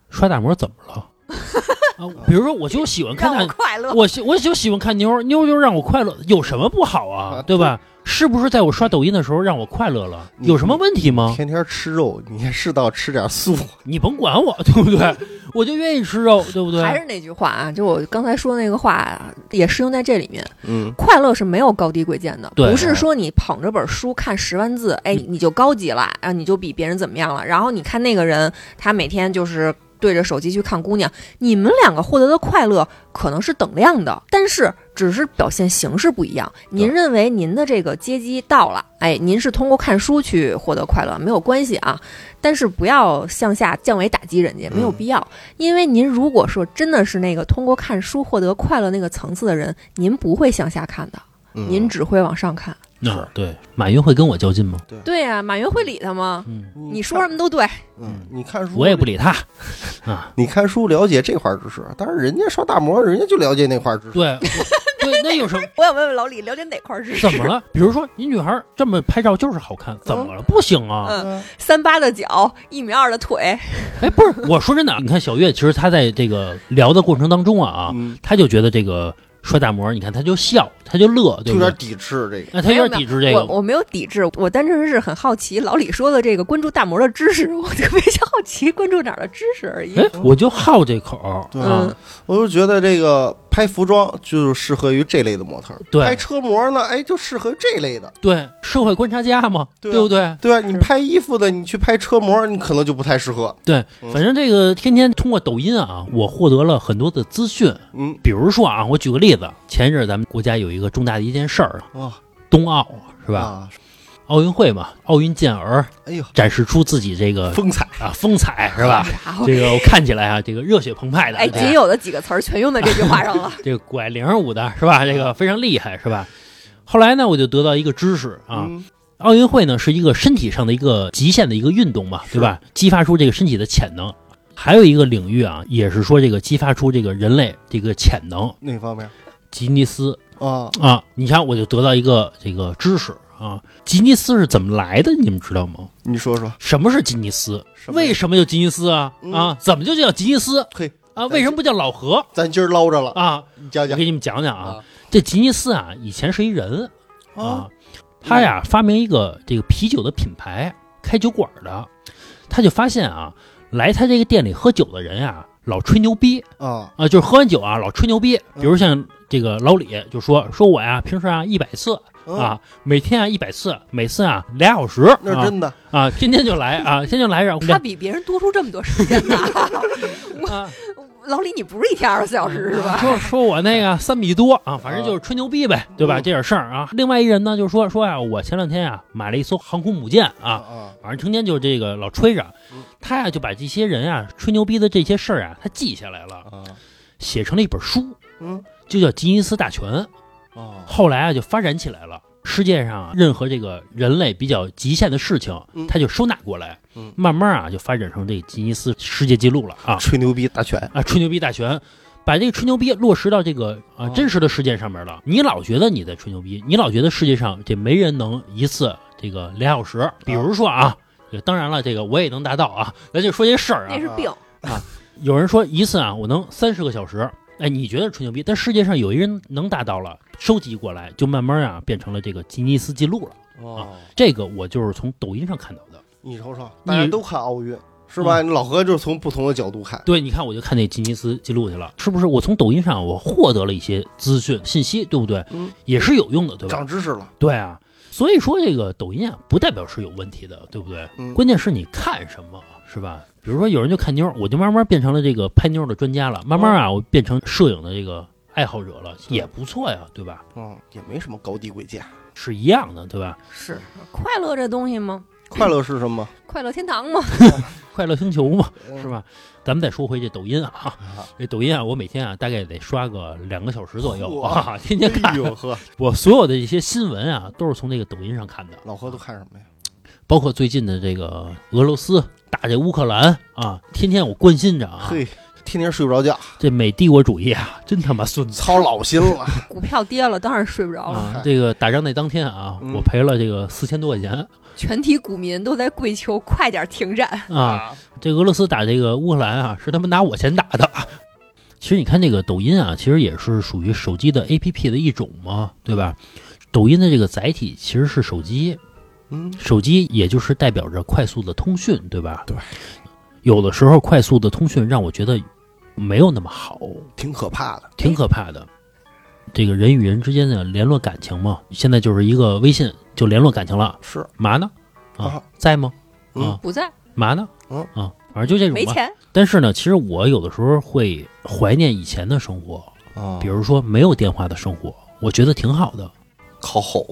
刷大模怎么了？[laughs] 啊，比如说，我就喜欢看
让我，快乐。
我喜我就喜欢看妞儿，妞儿就让我快乐，有什么不好啊
啊？
对吧？是不是在我刷抖音的时候让我快乐了？有什么问题吗？
天天吃肉，你也适当吃点素。[laughs]
你甭管我，对不对？我就愿意吃肉，对不对？
还是那句话啊，就我刚才说那个话啊，也适用在这里面。
嗯
快乐是没有高低贵贱的，
对
不是说你捧着本书看十万字，哎，你就高级了啊，你就比别人怎么样了。然后你看那个人，他每天就是对着手机去看姑娘，你们两个获得的快乐可能是等量的，但是只是表现形式不一样。您认为您的这个阶级到了，哎，您是通过看书去获得快乐，没有关系啊，但是不要向下降维打击人家，没有
嗯
必要。因为您如果说真的是那个通过看书获得快乐那个层次的人，您不会向下看的，
嗯，
您只会往上看。
啊，对，马云会跟我较劲吗？
对呀、马云会理他吗？
嗯，
你说什么都对，
嗯，你看书，
我也不。理他 [laughs] 啊。
你看书了解这块知识，但是人家刷大模，人家就了解那块知识。
对，对，那有什么？[laughs]
我想问问老李，了解哪块知识？
怎么了？比如说，你女孩这么拍照就是好看，怎么了？不行啊！
嗯，三八的脚，一米二的腿，
哎，不是，我说真的，你看小月，其实她在这个聊的过程当中啊啊，
嗯，
她就觉得这个刷大模，你看他就笑，他就乐，对不对？
就有点抵制这个。
那他有点抵制这个。
我我没有抵制，我单纯是很好奇老李说的这个关注大模的知识，我特别好奇关注哪儿的知识而已。
哎，我就好这口儿
对
啊
嗯，
我就觉得这个拍服装就是适合于这类的模特儿，
对
拍车模呢，哎，就适合这类的，
对，社会观察家嘛，
对
不对？
对啊？你拍衣服的，你去拍车模，你可能就不太适合。
对，
嗯
反正这个天天通过抖音啊，我获得了很多的资讯。
嗯，
比如说啊，我举个例子，前一阵儿咱们国家有一个重大的一件事儿，
啊，
冬奥是吧？
啊，
奥运会嘛，奥运健儿
哎呦，
展示出自己这个
风采，
啊风采是吧？这个我看起来啊，这个热血澎湃的，
哎，仅有的几个词儿全用在这句话上了。[laughs]
这个拐铃儿舞的是吧？这个非常厉害是吧？后来呢，我就得到一个知识啊，
嗯
奥运会呢是一个身体上的一个极限的一个运动嘛，对吧？激发出这个身体的潜能。还有一个领域啊，也是说这个激发出这个人类这个潜能，
哪方面
吉尼斯
啊？
啊，你看我就得到一个这个知识啊，吉尼斯是怎么来的？你们知道吗？
你说说，
什么是吉尼斯？
什么
为什么叫吉尼斯啊？
嗯
啊，怎么就叫吉尼斯
嘿，
啊？为什么不叫老何
咱今儿捞着了，
啊？
你讲讲
我给你们讲讲啊
啊，
这吉尼斯啊，以前是一人
啊
啊，他呀发明一个这个啤酒的品牌，开酒馆的，他就发现啊，来他这个店里喝酒的人呀，老吹牛逼
啊
啊，就是喝完酒啊老吹牛逼，
嗯
比如像这个老李就说说我呀平时啊一百次
嗯
啊，每天啊一百次，每次啊俩小时啊
那是真的，
啊，天天就来啊，天天就来，然后
他比别人多出这么多时间呢。[laughs]
啊
老李，你不是一天二十四小时是吧？
说说我那个 [laughs] 三米多啊，反正就是吹牛逼呗，对吧？
嗯
这点事儿啊。另外一人呢就说说呀，我前两天啊买了一艘航空母舰啊，
啊
反正成天就这个老吹着
嗯，
他呀就把这些人啊吹牛逼的这些事儿啊，他记下来了，
啊
写成了一本书，
嗯
就叫《吉尼斯大全》。
啊
后来啊就发展起来了，世界上啊任何这个人类比较极限的事情
嗯，
他就收纳过来
嗯，
慢慢啊就发展成这个吉尼斯世界纪录了啊
吹牛逼大全，
啊吹牛逼大全。把这个吹牛逼落实到这个啊
哦
真实的事件上面了。你老觉得你在吹牛逼，你老觉得世界上这没人能一次这个俩小时。比如说啊，这当然了，这个我也能达到啊。咱就说这事儿啊
那，是病。
有人说一次啊，我能三十个小时。哎，你觉得吹牛逼？但世界上有一人能达到了，收集过来，就慢慢啊变成了这个吉尼斯纪录了。
哦，
这个我就是从抖音上看到的。
你瞅瞅，
你
大家都看奥运是吧？你老何就是从不同的角度看，
对，你看我就看那吉尼斯纪录去了，是不是？我从抖音上我获得了一些资讯信息，对不对？
嗯，
也是有用的，对吧？
长知识了，
对啊，所以说这个抖音啊，不代表是有问题的，对不对？
嗯
关键是你看什么，是吧？比如说有人就看妞儿，我就慢慢变成了这个拍妞儿的专家了，慢慢啊，我变成摄影的这个爱好者了，也不错呀，对吧？
嗯，也没什么高低贵贱，
是一样的，对吧？
是快乐这东西吗？
快乐是什么？[laughs]
快乐天堂吗？[laughs]
快乐星球嘛，
嗯
是？吧？咱们再说回这抖音啊，
啊
这抖音啊，我每天啊大概得刷个两个小时左右
嚯
啊，天天
哎
看。我所有的一些新闻啊，都是从那个抖音上看的，
老何都看什么呀？
包括最近的这个俄罗斯打这乌克兰啊，天天我关心着啊。
嘿，天天睡不着觉，
这美帝国主义啊，真他妈孙子
操老心了。[laughs]
股票跌了，当然睡不着了。
啊！这个打仗那当天啊，
嗯
我赔了这个四千多块钱
全体股民都在跪求快点停战。
啊！这俄罗斯打这个乌克兰啊，是他们拿我钱打的。其实你看这个抖音啊，其实也是属于手机的 APP 的一种嘛，对吧？抖音的这个载体其实是手机，
嗯，
手机也就是代表着快速的通讯，对吧？
对。
有的时候快速的通讯让我觉得没有那么好，
挺可怕的。
挺可怕的。这个人与人之间的联络感情嘛，现在就是一个微信就联络感情了。
是，
嘛呢？啊
啊，
在吗？
嗯
啊，
不在，
嘛呢？
嗯
啊，反正就这种吧。
没钱。
但是呢，其实我有的时候会怀念以前的生活，
啊
比如说没有电话的生活，我觉得挺好的。
靠吼，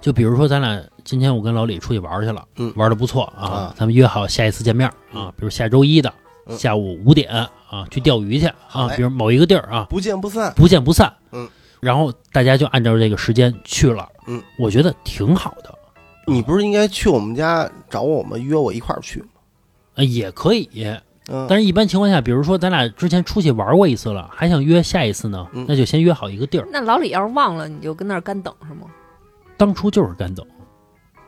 就比如说咱俩今天我跟老李出去玩去了，
嗯
玩的不错啊
啊，
咱们约好下一次见面啊，比如下周一的
嗯
下午五点啊去钓鱼去啊，比如某一个地儿啊，
不见不散。
不见不散。
嗯，
然后大家就按照这个时间去了。
嗯，
我觉得挺好的。
你不是应该去我们家找我们约我一块儿去吗？
呃，也可以，
嗯，
但是一般情况下，比如说咱俩之前出去玩过一次了，还想约下一次呢，
嗯
那就先约好一个地儿。
那老李要是忘了，你就跟那儿干等是吗？
当初就是干等，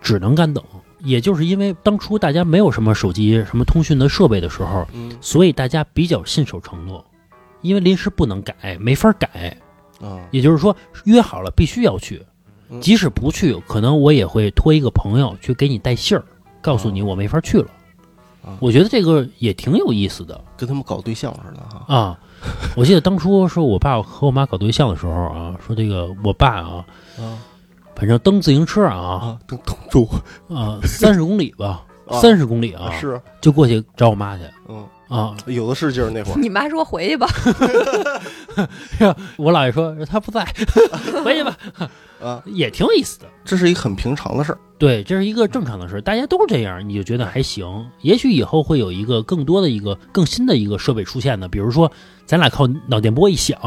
只能干等。也就是因为当初大家没有什么手机、什么通讯的设备的时候，
嗯
所以大家比较信守承诺，因为临时不能改，没法改。
啊
也就是说，约好了必须要去，
嗯
即使不去，可能我也会托一个朋友去给你带信儿，告诉你我没法去了。
啊
我觉得这个也挺有意思的
跟他们搞对象似的哈。
啊！我记得当初说我爸和我妈搞对象的时候啊，说这个我爸啊，
啊
反正蹬自行车啊
啊，等等住
啊三十公里吧，[laughs]
啊
三十公里啊，
是，
就过去找我妈去
嗯，
啊。
有的是劲儿那会儿。
你妈说回去吧。[laughs]
我姥爷说他不在，[laughs] 回去吧，
啊，
也挺有意思的。
这是一个很平常的事儿。
对，这是一个正常的事儿，大家都是这样，你就觉得还行。也许以后会有一个更多的一个更新的一个设备出现呢，比如说咱俩靠脑电波一响，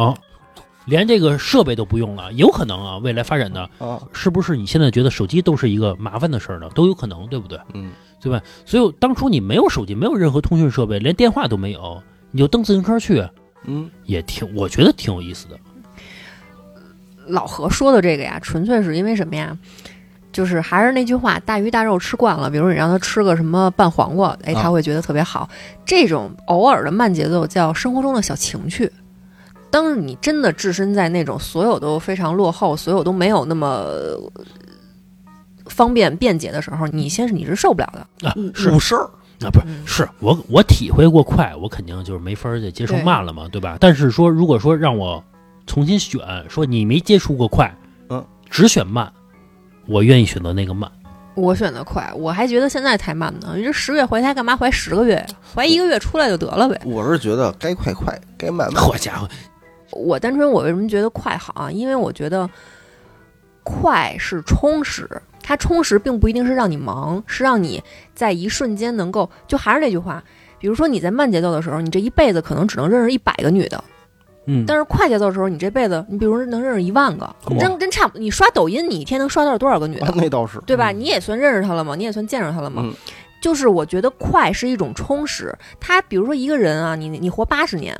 连这个设备都不用了，有可能啊，未来发展的
啊，
是不是你现在觉得手机都是一个麻烦的事儿呢？都有可能，对不对？
嗯，
对吧？所以当初你没有手机，没有任何通讯设备，连电话都没有，你就蹬自行车去，
嗯，
也挺，我觉得挺有意思的。
老何说的这个呀，纯粹是因为什么呀？就是还是那句话，大鱼大肉吃惯了，比如你让他吃个什么拌黄瓜，哎，
啊
他会觉得特别好。这种偶尔的慢节奏叫生活中的小情趣。当你真的置身在那种所有都非常落后、所有都没有那么呃方便便捷的时候，你先是你是受不了的。
啊，是
误事儿。
啊，不是，
嗯
是我我体会过快，我肯定就是没法儿再接受慢了嘛，对吧？但是说，如果说让我重新选，说你没接触过快，
嗯，
只选慢，我愿意选择那个慢。
我选的快，我还觉得现在太慢呢。你这十月怀胎干嘛怀十个月呀？怀一个月出来就得了呗。
我是觉得该快快，该慢慢。[laughs]
好家伙，
我单纯我为什么觉得快好啊？因为我觉得快是充实，它充实并不一定是让你忙，是让你在一瞬间能够，就还是那句话，比如说你在慢节奏的时候，你这一辈子可能只能认识一百个女的，
嗯，
但是快节奏的时候，你这辈子你比如说能认识一万个，
哇
真真差不多。你刷抖音，你一天能刷到多少个女的
啊？那倒是。
对吧？你也算认识她了吗？你也算见着她了吗？
嗯
就是我觉得快是一种充实。他比如说一个人啊，你你活八十年，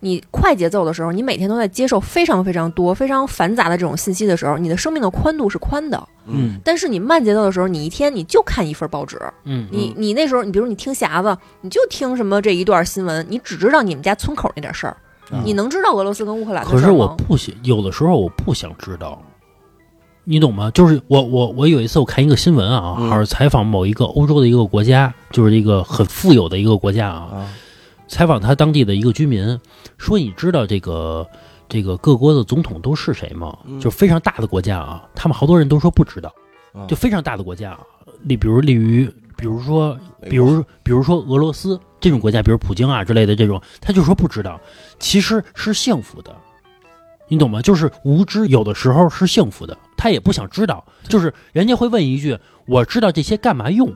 你快节奏的时候，你每天都在接受非常非常多、非常繁杂的这种信息的时候，你的生命的宽度是宽的。
嗯。
但是你慢节奏的时候，你一天你就看一份报纸，
嗯，
你你那时候你比如你听匣子，你就听什么这一段新闻，你只知道你们家村口那点事儿，
嗯
你能知道俄罗斯跟乌克兰的
可是
事儿吗？
我不想，有的时候我不想知道，你懂吗？就是我我我有一次我看一个新闻啊，
嗯。
好像采访某一个欧洲的一个国家，就是一个很富有的一个国家啊，
啊，
采访他当地的一个居民，说你知道这个这个各国的总统都是谁吗？
嗯。
就非常大的国家啊，他们好多人都说不知道，
啊
就非常大的国家啊，例比如例如比如说比如比如说俄罗斯这种国家，比如普京啊之类的这种，他就说不知道，其实是幸福的，你懂吗？就是无知有的时候是幸福的，他也不想知道，就是人家会问一句：“我知道这些干嘛用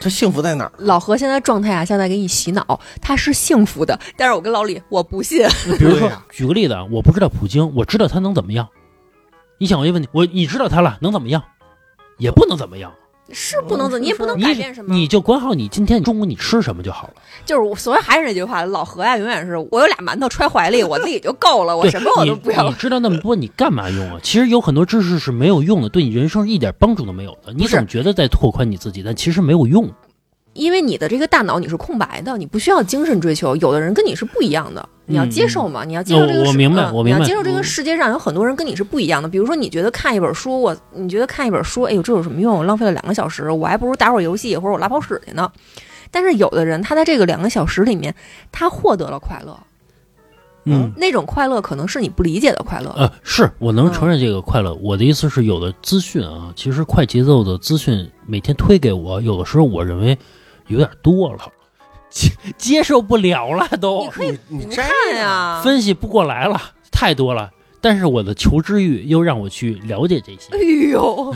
这幸福在哪儿？
老何现在状态啊，像在给你洗脑，他是幸福的。但是我跟老李，我不信。[laughs] ”
比如说，举个例子啊，我不知道普京，我知道他能怎么样。你想我一个问题，我你知道他了，能怎么样？也不能怎么样，
是不能怎，你也不能改变什么。
你就管好你今天中午你吃什么就好了。
就是我，所以还是那句话，老何呀，永远是我有俩馒头揣怀里，我自己就够了，我什么我都不要
你。你知道那么多，你干嘛用啊？其实有很多知识是没有用的，对你人生一点帮助都没有的。你总觉得在拓宽你自己，但其实没有用。
因为你的这个大脑你是空白的，你不需要精神追求。有的人跟你是不一样的，你要接受嘛，你要接受这个
我明白
嗯
我明白
你要接受这个
嗯
世界上有很多人跟你是不一样的。比如说，你觉得看一本书，我你觉得看一本书，哎呦，这有什么用？我浪费了两个小时，我还不如打会儿游戏或者我拉泡屎去呢。但是有的人，他在这个两个小时里面，他获得了快乐，
嗯，
那种快乐可能是你不理解的快乐。
呃，是我能承认这个快乐。我的意思是，有的资讯啊，其实快节奏的资讯每天推给我，有的时候我认为有点多了，接 [laughs] 接受不了了，都
你
都
可以不看呀，
分析不过来了，太多了。但是我的求知欲又让我去了解这些
哎呦，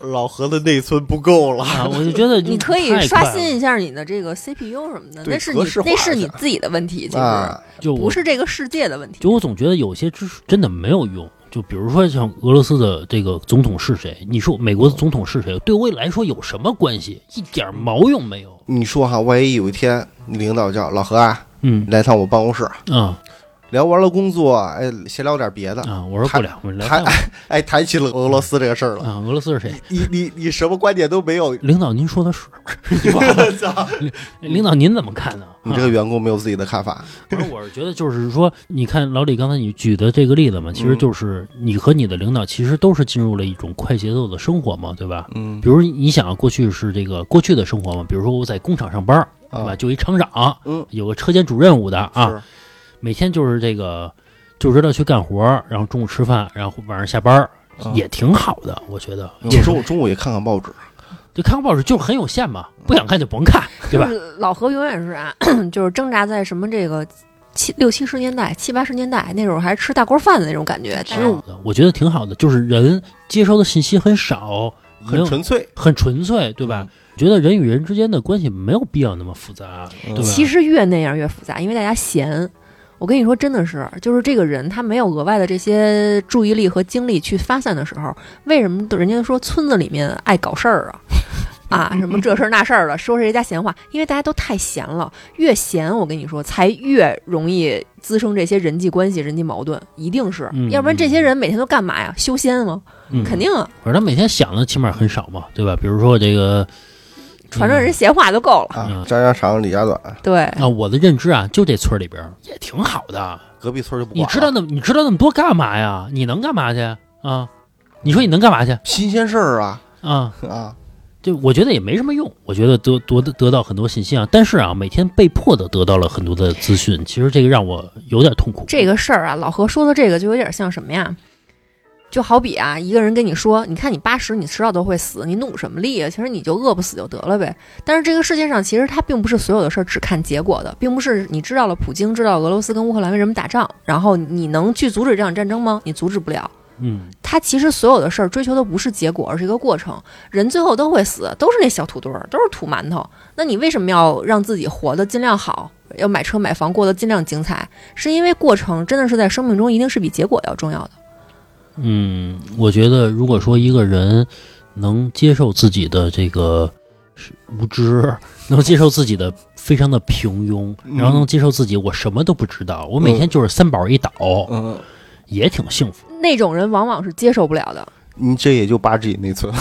[laughs]
老何的内存不够了。
啊，我就觉得
你可以刷新一下你的这个 CPU 什么的，那是你那是你自己的问题，其实、
啊，
就
不是这个世界的问题。
就我总觉得有些知识真的没有用。就比如说像俄罗斯的这个总统是谁，你说美国的总统是谁，对我来说有什么关系？一点毛用没有。
你说哈，万一有一天你领导叫老何啊，
嗯
来趟我办公室，
啊
聊完了工作，哎，闲聊点别的，
啊，我说不聊，我聊
谈 [laughs] 哎，谈起了俄罗斯这个事儿了。
啊，俄罗斯是谁？
你你你什么观点都没有，
领导您说的是，[laughs] [laughs] 领导您怎么看呢？
你这个员工没有自己的看法。
不是，我是觉得就是说，你看老李刚才你举的这个例子嘛，其实就是你和你的领导其实都是进入了一种快节奏的生活嘛，对吧？
嗯
比如你想啊，过去是这个过去的生活嘛，比如说我在工厂上班，对吧？
啊，
就一厂长，
嗯
有个车间主任务的啊，
是
每天就是这个就知道去干活，然后中午吃饭，然后晚上下班，
啊
也挺好的，我觉得。
有时候我中午也看看报纸，[laughs]
就看个报纸就是很有限嘛，不想看就甭看，对吧
就？是老何永远是啊，[clears throat] 就是挣扎在什么这个七六七十年代、七八十年代那时候还吃大锅饭的那种感觉。但是
挺好的，我觉得挺好的，就是人接收的信息很少，很
纯粹，
很纯粹，对吧？觉得人与人之间的关系没有必要那么复杂，
嗯
对吧？
其实越那样越复杂，因为大家闲。我跟你说，真的是，就是这个人他没有额外的这些注意力和精力去发散的时候，为什么人家说村子里面爱搞事儿啊？啊，什么这事儿那事儿的，说谁家闲话，因为大家都太闲了，越闲，我跟你说，才越容易滋生这些人际关系、人际矛盾，一定是，
嗯
要不然这些人每天都干嘛呀？修仙吗？
嗯
肯定啊，
反正他每天想的起码很少嘛，对吧？比如说这个
传传人闲话就够了。
啊
嗯，
张家长李家短，
对，
啊，我的认知啊，就这村儿里边儿也挺好的。
隔壁村就不管了
你知道那你知道那么多干嘛呀？你能干嘛去啊？你说你能干嘛去
新鲜事儿啊
啊？
啊，
就我觉得也没什么用，我觉得得得得到很多信息啊，但是啊，每天被迫的得到了很多的资讯，其实这个让我有点痛苦。
这个事儿啊，老何说的这个就有点像什么呀？就好比啊，一个人跟你说，你看你八十，你迟早都会死，你努什么力啊？其实你就饿不死就得了呗。但是这个世界上，其实它并不是所有的事儿只看结果的，并不是你知道了普京，知道俄罗斯跟乌克兰为什么打仗，然后你能去阻止这场战争吗？你阻止不了。
嗯，
他其实所有的事儿追求的不是结果，而是一个过程。人最后都会死，都是那小土堆儿，都是土馒头。那你为什么要让自己活得尽量好，要买车买房，过得尽量精彩？是因为过程真的是在生命中一定是比结果要重要的。
嗯，我觉得如果说一个人能接受自己的这个是无知，能接受自己的非常的平庸，
嗯
然后能接受自己我什么都不知道，我每天就是三宝一倒，
嗯，
也挺幸福。
那种人往往是接受不了的。
你这也就八 G 内存，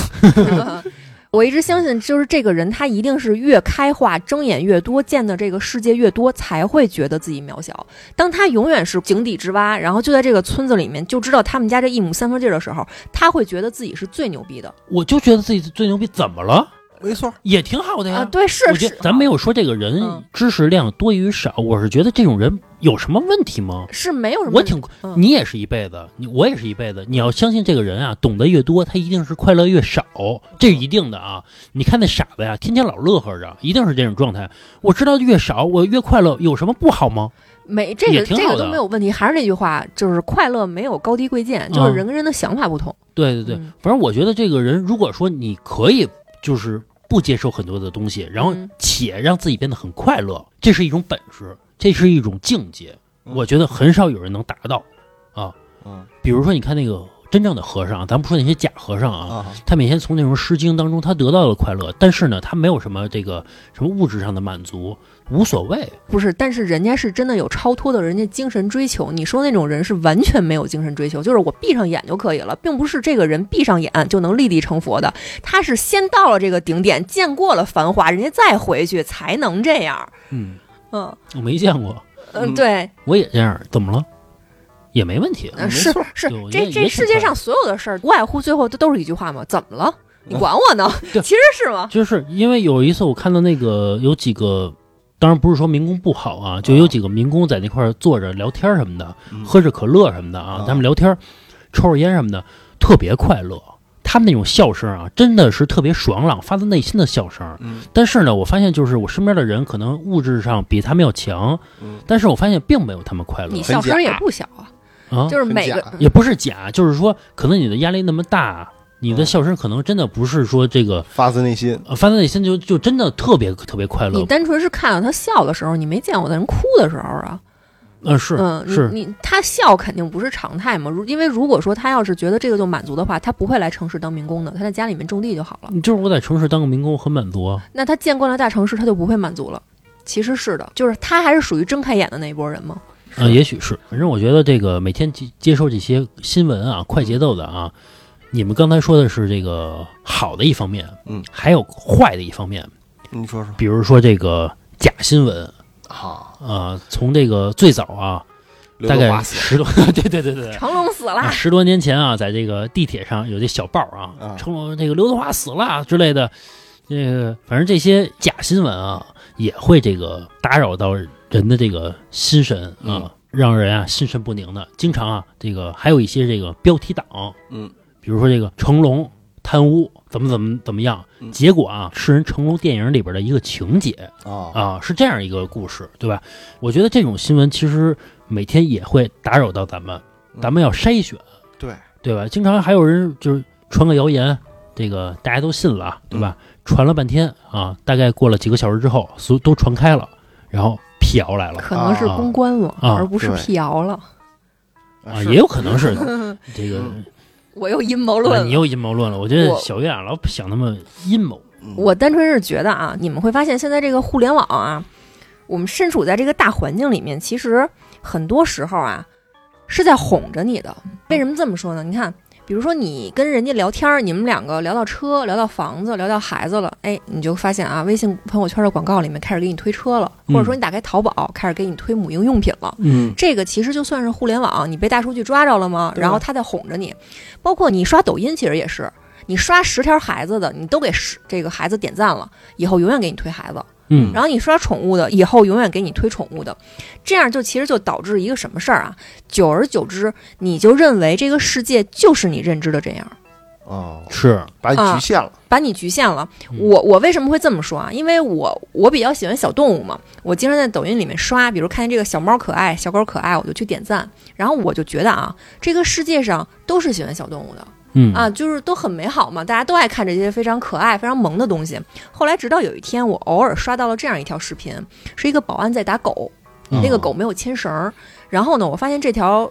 [laughs]
我一直相信，就是这个人他一定是越开化、睁眼越多、见的这个世界越多，才会觉得自己渺小。当他永远是井底之蛙，然后就在这个村子里面就知道他们家这一亩三分地的时候，他会觉得自己是最牛逼的
我就觉得自己最牛逼，怎么了？
没错，
也挺好的呀。
啊！对，是是
我觉得，咱没有说这个人
嗯
知识量多与少，我是觉得这种人有什么问题吗？
是没有什么。
我挺，
嗯
你也是一辈子，你我也是一辈子。你要相信这个人啊，懂得越多，他一定是快乐越少，这是一定的啊。你看那傻子呀，天天老乐呵着，一定是这种状态。我知道越少，我越快乐，有什么不好吗？
没这个这个都没有问题。还是那句话，就是快乐没有高低贵贱，就是
嗯
人跟人的想法不同。
对对对，
嗯
反正我觉得这个人，如果说你可以就是不接受很多的东西，然后
嗯
且让自己变得很快乐，这是一种本事，这是一种境界。
嗯
我觉得很少有人能达到啊。
嗯
比如说，你看那个真正的和尚，咱不说那些假和尚啊，
啊，
他每天从那种《诗经》当中，他得到了快乐，但是呢，他没有什么这个什么物质上的满足，无所谓。
不是，但是人家是真的有超脱的人家精神追求。你说那种人是完全没有精神追求，就是我闭上眼就可以了，并不是这个人闭上眼就能立地成佛的。他是先到了这个顶点，见过了繁华，人家再回去才能这样。
嗯，
嗯
我没见过，
嗯、
嗯
对，
我也这样，怎么了？也没问题。
嗯是是这这世界上所有的事儿，无外乎最后都都是一句话嘛，怎么了？你管我呢？[laughs]
对
其实是吗？
就是因为有一次我看到那个有几个，当然不是说民工不好啊，就有几个民工在那块儿坐着聊天什么的，
嗯
喝着可乐什么的啊
啊，
他们聊天，抽着烟什么的，特别快乐。他们那种笑声啊，真的是特别爽朗，发自内心的笑声。
嗯
但是呢，我发现就是我身边的人可能物质上比他们要强，
嗯
但是我发现并没有他们快乐
你笑声也不小啊，
啊，
就是每个
也不是假，就是说可能你的压力那么大，你的
嗯
笑声可能真的不是说这个
发自内心，
呃发自内心就就真的特别特别快乐
你。单纯是看到他笑的时候，你没见过的人哭的时候啊。
嗯，是
嗯，
是，
你你他笑肯定不是常态嘛，如因为如果说他要是觉得这个就满足的话，他不会来城市当民工的，他在家里面种地就好了。
就是我在城市当个民工很满足啊。
那他见惯了大城市，他就不会满足了。其实是的，就是他还是属于睁开眼的那一波人嘛。
啊，也许是，反正我觉得这个每天接接受这些新闻啊，快节奏的啊，你们刚才说的是这个好的一方面，
嗯，
还有坏的一方面，
你说说。
比如说这个假新闻
啊，
啊，从这个最早啊，大概
刘德华死
十多，[laughs] 对对对对。
成龙死
啊，
了，
十多年前啊，在这个地铁上有这小报啊
啊，
成龙这个刘德华死了之类的，这个反正这些假新闻啊，也会这个打扰到人的这个心神啊，
嗯
让人啊心神不宁的。经常啊，这个还有一些这个标题党，
嗯，
比如说这个成龙贪污，怎么怎么怎么样。
嗯
结果啊，是人成龙电影里边的一个情节
啊
啊，是这样一个故事，对吧？我觉得这种新闻其实每天也会打扰到咱们，
嗯
咱们要筛选，
对，
对吧？经常还有人就是传个谣言，这个大家都信了，对吧？传了半天啊，大概过了几个小时之后，所都传开了，然后辟谣来了
可能是公关了，
啊
而不是辟谣了。
啊，也有可能是 [laughs] 这个。[laughs]
嗯
我又阴谋
啊
论了。
你又阴谋论了，我觉得小月啊老想那么阴谋，
嗯
我单纯是觉得啊，你们会发现现在这个互联网啊，我们身处在这个大环境里面，其实很多时候啊是在哄着你的。为什么这么说呢？你看，比如说你跟人家聊天儿，你们两个聊到车，聊到房子，聊到孩子了，哎，你就发现啊，微信朋友圈的广告里面开始给你推车了，或者说你打开淘宝开始给你推母婴用品了。
嗯
这个其实就算是互联网，你被大数据抓着了吗？然后他在哄着你，包括你刷抖音，其实也是，你刷十条孩子的，你都给十这个孩子点赞了，以后永远给你推孩子。
嗯
然后你刷宠物的，以后永远给你推宠物的，这样就其实就导致一个什么事儿啊？久而久之，你就认为这个世界就是你认知的这样。
哦，
是
把你局限了，
把你局限了。
嗯
我我为什么会这么说啊？因为我我比较喜欢小动物嘛，我经常在抖音里面刷，比如看见这个小猫可爱、小狗可爱，我就去点赞。然后我就觉得啊，这个世界上都是喜欢小动物的
嗯
啊，就是都很美好嘛，大家都爱看这些非常可爱、非常萌的东西。后来直到有一天，我偶尔刷到了这样一条视频，是一个保安在打狗，
嗯
那个狗没有牵绳儿。然后呢，我发现这条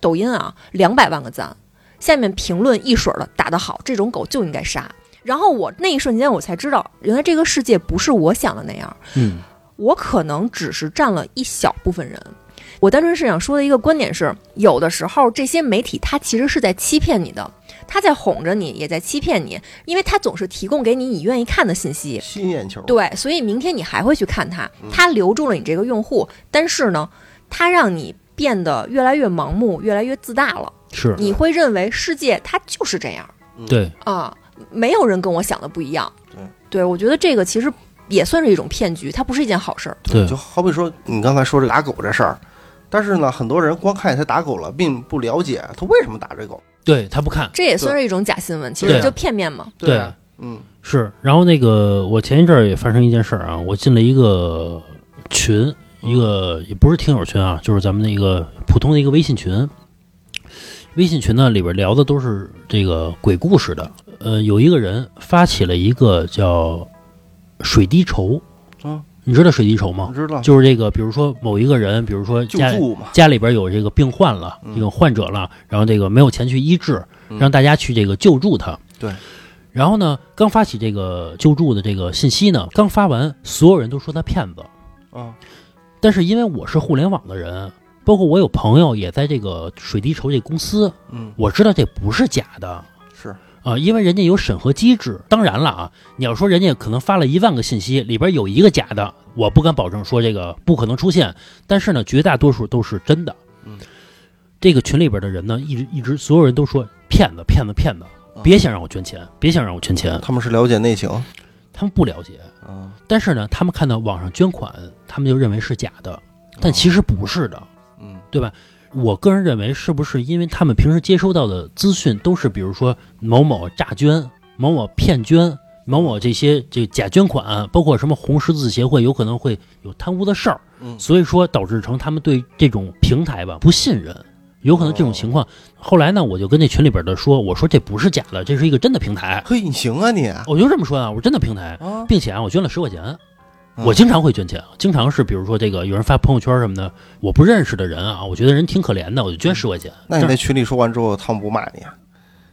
抖音啊，两百万个赞，下面评论一水儿的打得好，这种狗就应该杀。然后我那一瞬间我才知道，原来这个世界不是我想的那样，
嗯
我可能只是占了一小部分人。我单纯是想说的一个观点是，有的时候这些媒体它其实是在欺骗你的，他在哄着你，也在欺骗你，因为他总是提供给你你愿意看的信息。
吸引眼球，
对，所以明天你还会去看它，它留住了你这个用户，但是呢，它让你变得越来越盲目，越来越自大了。
是
你会认为世界它就是这样
对
啊，没有人跟我想的不一样。
对，
对我觉得这个其实也算是一种骗局，它不是一件好事儿。
对
就好比说你刚才说这个打狗这事儿，但是呢，很多人光看见他打狗了，并不了解他为什么打这狗。
对，他不看
这也算是一种假新闻，其实就片面嘛。
对
啊，嗯
是。然后那个我前一阵儿也发生一件事儿啊，我进了一个群，一个也不是听友群啊，就是咱们那个普通的一个微信群。微信群呢里边聊的都是这个鬼故事的。呃，有一个人发起了一个叫水滴筹，
嗯，
你知道水滴筹吗？
知道，
就是这个，比如说某一个人，比如说
救
家
助嘛，
家里边有这个病患了，
嗯
这个患者了，然后这个没有钱去医治，
嗯
让大家去这个救助他。
对。
然后呢，刚发起这个救助的这个信息呢，刚发完，所有人都说他骗子。
啊，
但是因为我是互联网的人，包括我有朋友也在这个水滴筹这公司，
嗯，
我知道这不是假的。
是，
啊，因为人家有审核机制。当然了啊，你要说人家可能发了一万个信息，里边有一个假的，我不敢保证说这个不可能出现。但是呢，绝大多数都是真的。
嗯，
这个群里边的人呢，一直一直所有人都说骗子，骗子，骗子，
啊
别想让我捐钱，别想让我捐钱。
他们是了解内情，
他们不了解，
嗯，
但是呢，他们看到网上捐款，他们就认为是假的，但其实不是的。
嗯
我个人认为，是不是因为他们平时接收到的资讯都是，比如说某某诈捐、某某骗捐、某某这些这假捐款，包括什么红十字协会有可能会有贪污的事儿，
嗯
所以说导致成他们对这种平台吧不信任，有可能这种情况。后来呢，我就跟那群里边的说，我说这不是假的，这是一个真的平台，
嘿，你行啊你
我就这么说啊，我说真的平台，
啊，
并且啊，我捐了十块钱。
嗯
我经常会捐钱，经常是比如说这个有人发朋友圈什么的，我不认识的人啊，我觉得人挺可怜的，我就捐十块钱。
那你
但
在群里说完之后，他们不骂你啊？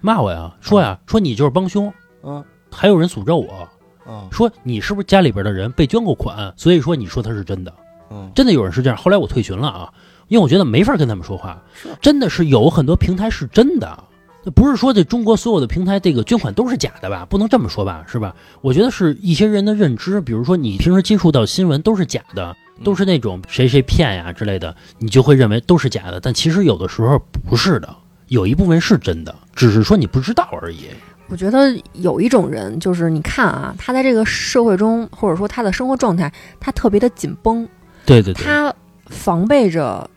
骂我呀，说呀，说你就是帮凶，
嗯
还有人诅咒我
嗯
说你是不是家里边的人被捐过款，所以说你说他是真的，
嗯，
真的有人是这样。后来我退群了啊，因为我觉得没法跟他们说话
是，
真的是有很多平台是真的。不是说这中国所有的平台这个捐款都是假的吧？不能这么说吧，是吧？我觉得是一些人的认知，比如说你平时接触到新闻都是假的，都是那种谁谁骗呀之类的，你就会认为都是假的。但其实有的时候不是的，有一部分是真的，只是说你不知道而已。
我觉得有一种人，就是你看啊，他在这个社会中，或者说他的生活状态，他特别的紧绷，
对对对，
他防备着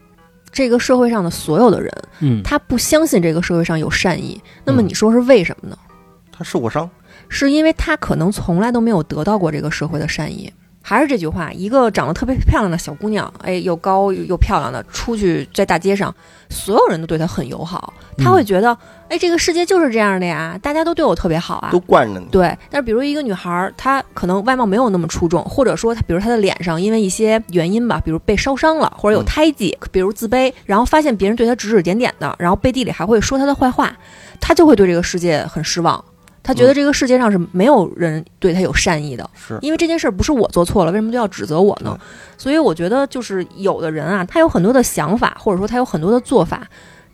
这个社会上的所有的人，
嗯，
他不相信这个社会上有善意。那么
嗯
你说是为什么呢？
他受过伤，
是因为他可能从来都没有得到过这个社会的善意。还是这句话，一个长得特别漂亮的小姑娘，哎，又高又又漂亮的，出去在大街上，所有人都对她很友好，她会觉得，哎，这个世界就是这样的呀，大家都对我特别好啊
都。惯着你。
对，但是比如一个女孩儿，她可能外貌没有那么出众，或者说她，比如她的脸上因为一些原因吧，比如被烧伤了，或者有
嗯
胎记，比如自卑，然后发现别人对她指指点点的，然后背地里还会说她的坏话，她就会对这个世界很失望。她觉得
嗯
这个世界上是没有人对他有善意的，
是，
因为这件事儿不是我做错了，为什么就要指责我呢？所以我觉得就是有的人啊，他有很多的想法，或者说他有很多的做法，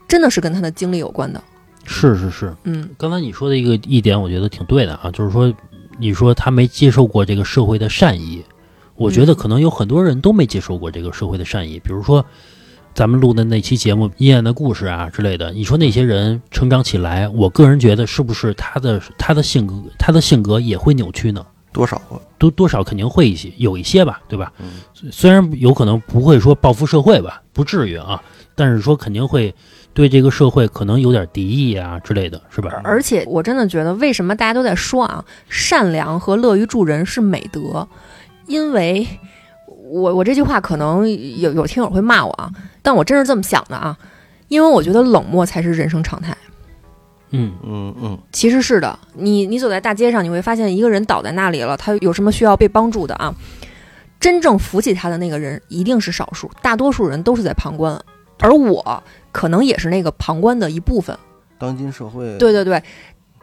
真的是跟他的经历有关的。
是是是，
嗯，
刚才你说的一个一点，我觉得挺对的啊，就是说，你说他没接受过这个社会的善意，我觉得
嗯
可能有很多人都没接受过这个社会的善意，比如说。咱们录的那期节目《阴暗的故事》啊之类的，你说那些人成长起来，我个人觉得是不是他的他的性格他的性格也会扭曲呢？
多少个？
多多少肯定会一些有一些吧，对吧？
嗯
虽然有可能不会说报复社会吧，不至于啊，但是说肯定会对这个社会可能有点敌意啊之类的，是吧？
而且我真的觉得，为什么大家都在说啊，善良和乐于助人是美德？因为我我这句话可能有有听友会骂我啊，但我真是这么想的啊，因为我觉得冷漠才是人生常态。
嗯
嗯嗯，
其实是的，你你走在大街上，你会发现一个人倒在那里了，他有什么需要被帮助的啊？真正扶起他的那个人一定是少数，大多数人都是在旁观，而我可能也是那个旁观的一部分。
当今社会，
对对对，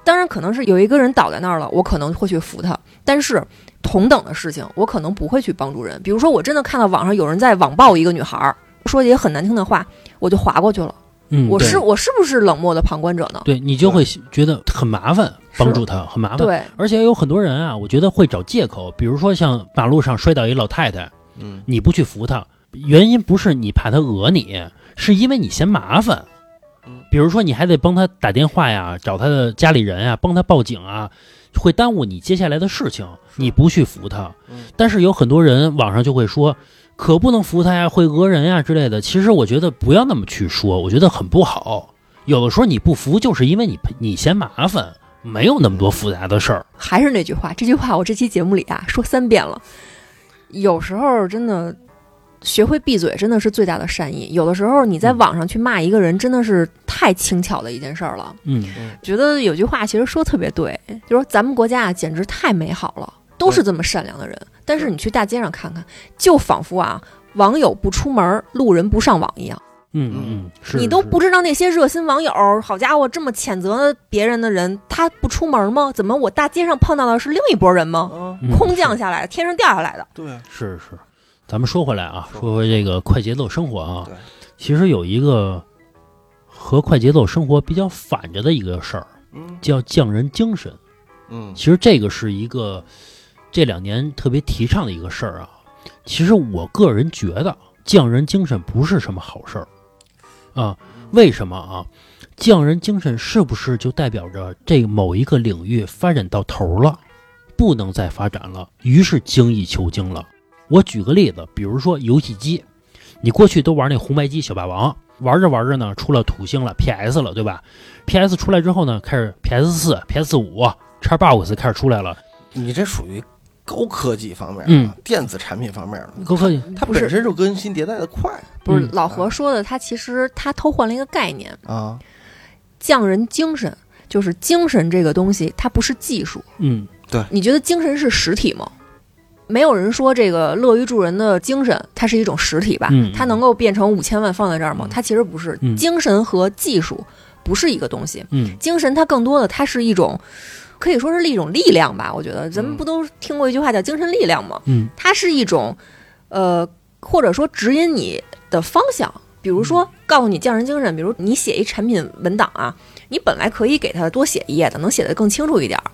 当然可能是有一个人倒在那儿了，我可能会去扶他，但是同等的事情，我可能不会去帮助人。比如说，我真的看到网上有人在网暴一个女孩儿，说一些很难听的话，我就划过去了。
嗯，
我是我是不是冷漠的旁观者呢？
对你就会觉得很麻烦，帮助他很麻烦。
对，
而且有很多人啊，我觉得会找借口，比如说像马路上摔倒一老太太，
嗯，
你不去扶她，原因不是你怕她讹你，是因为你嫌麻烦
嗯。
比如说你还得帮她打电话呀，找她的家里人啊，帮她报警啊，会耽误你接下来的事情。你不去扶她
嗯，
但是有很多人网上就会说。可不能扶他呀，会讹人呀之类的。其实我觉得不要那么去说，我觉得很不好。有的时候你不扶，就是因为你你嫌麻烦，没有那么多复杂的事儿。
还是那句话，这句话我这期节目里啊说三遍了。有时候真的学会闭嘴，真的是最大的善意。有的时候你在网上去骂一个人，真的是太轻巧的一件事儿了。
嗯
觉得有句话其实说特别对，就说咱们国家啊简直太美好了，都是这么善良的人。但是你去大街上看看，就仿佛啊网友不出门，路人不上网一样。
嗯嗯嗯，是
你都不知道那些热心网友，好家伙，这么谴责别人的人，他不出门吗？怎么我大街上碰到的是另一拨人吗？空降下来，天上掉下来的。
对，
是是，咱们说回来啊，
说
说回这个快节奏生活啊
对，
其实有一个和快节奏生活比较反着的一个事儿，
嗯
叫匠人精神。
嗯
其实这个是一个这两年特别提倡的一个事儿啊。其实我个人觉得匠人精神不是什么好事儿啊。为什么啊？匠人精神是不是就代表着这某一个领域发展到头了，不能再发展了，于是精益求精了？我举个例子，比如说游戏机，你过去都玩那红白机小霸王，玩着玩着呢，出了土星了，PS 了，对吧？PS 出来之后呢，开始 PS 四、PS 五、Xbox 开始出来了，
你这属于高科技方面，
嗯，
电子产品方面的，
高科技，
它本身就更新迭代的快
嗯
不是老何说的，他其实他偷换了一个概念，
啊，
匠人精神就是精神这个东西，它不是技术。
嗯对
你觉得精神是实体吗？没有人说这个乐于助人的精神，它是一种实体吧？
嗯
它能够变成五千万放在这儿吗？
嗯
它其实不是。
嗯
精神和技术不是一个东西，
嗯
精神它更多的它是一种，可以说是一种力量吧。我觉得咱们
嗯
不都听过一句话叫精神力量吗？
嗯
它是一种，呃，或者说指引你的方向。比如说，告诉你匠人精神，比如你写一产品文档啊，你本来可以给它多写一页的，能写得更清楚一点儿，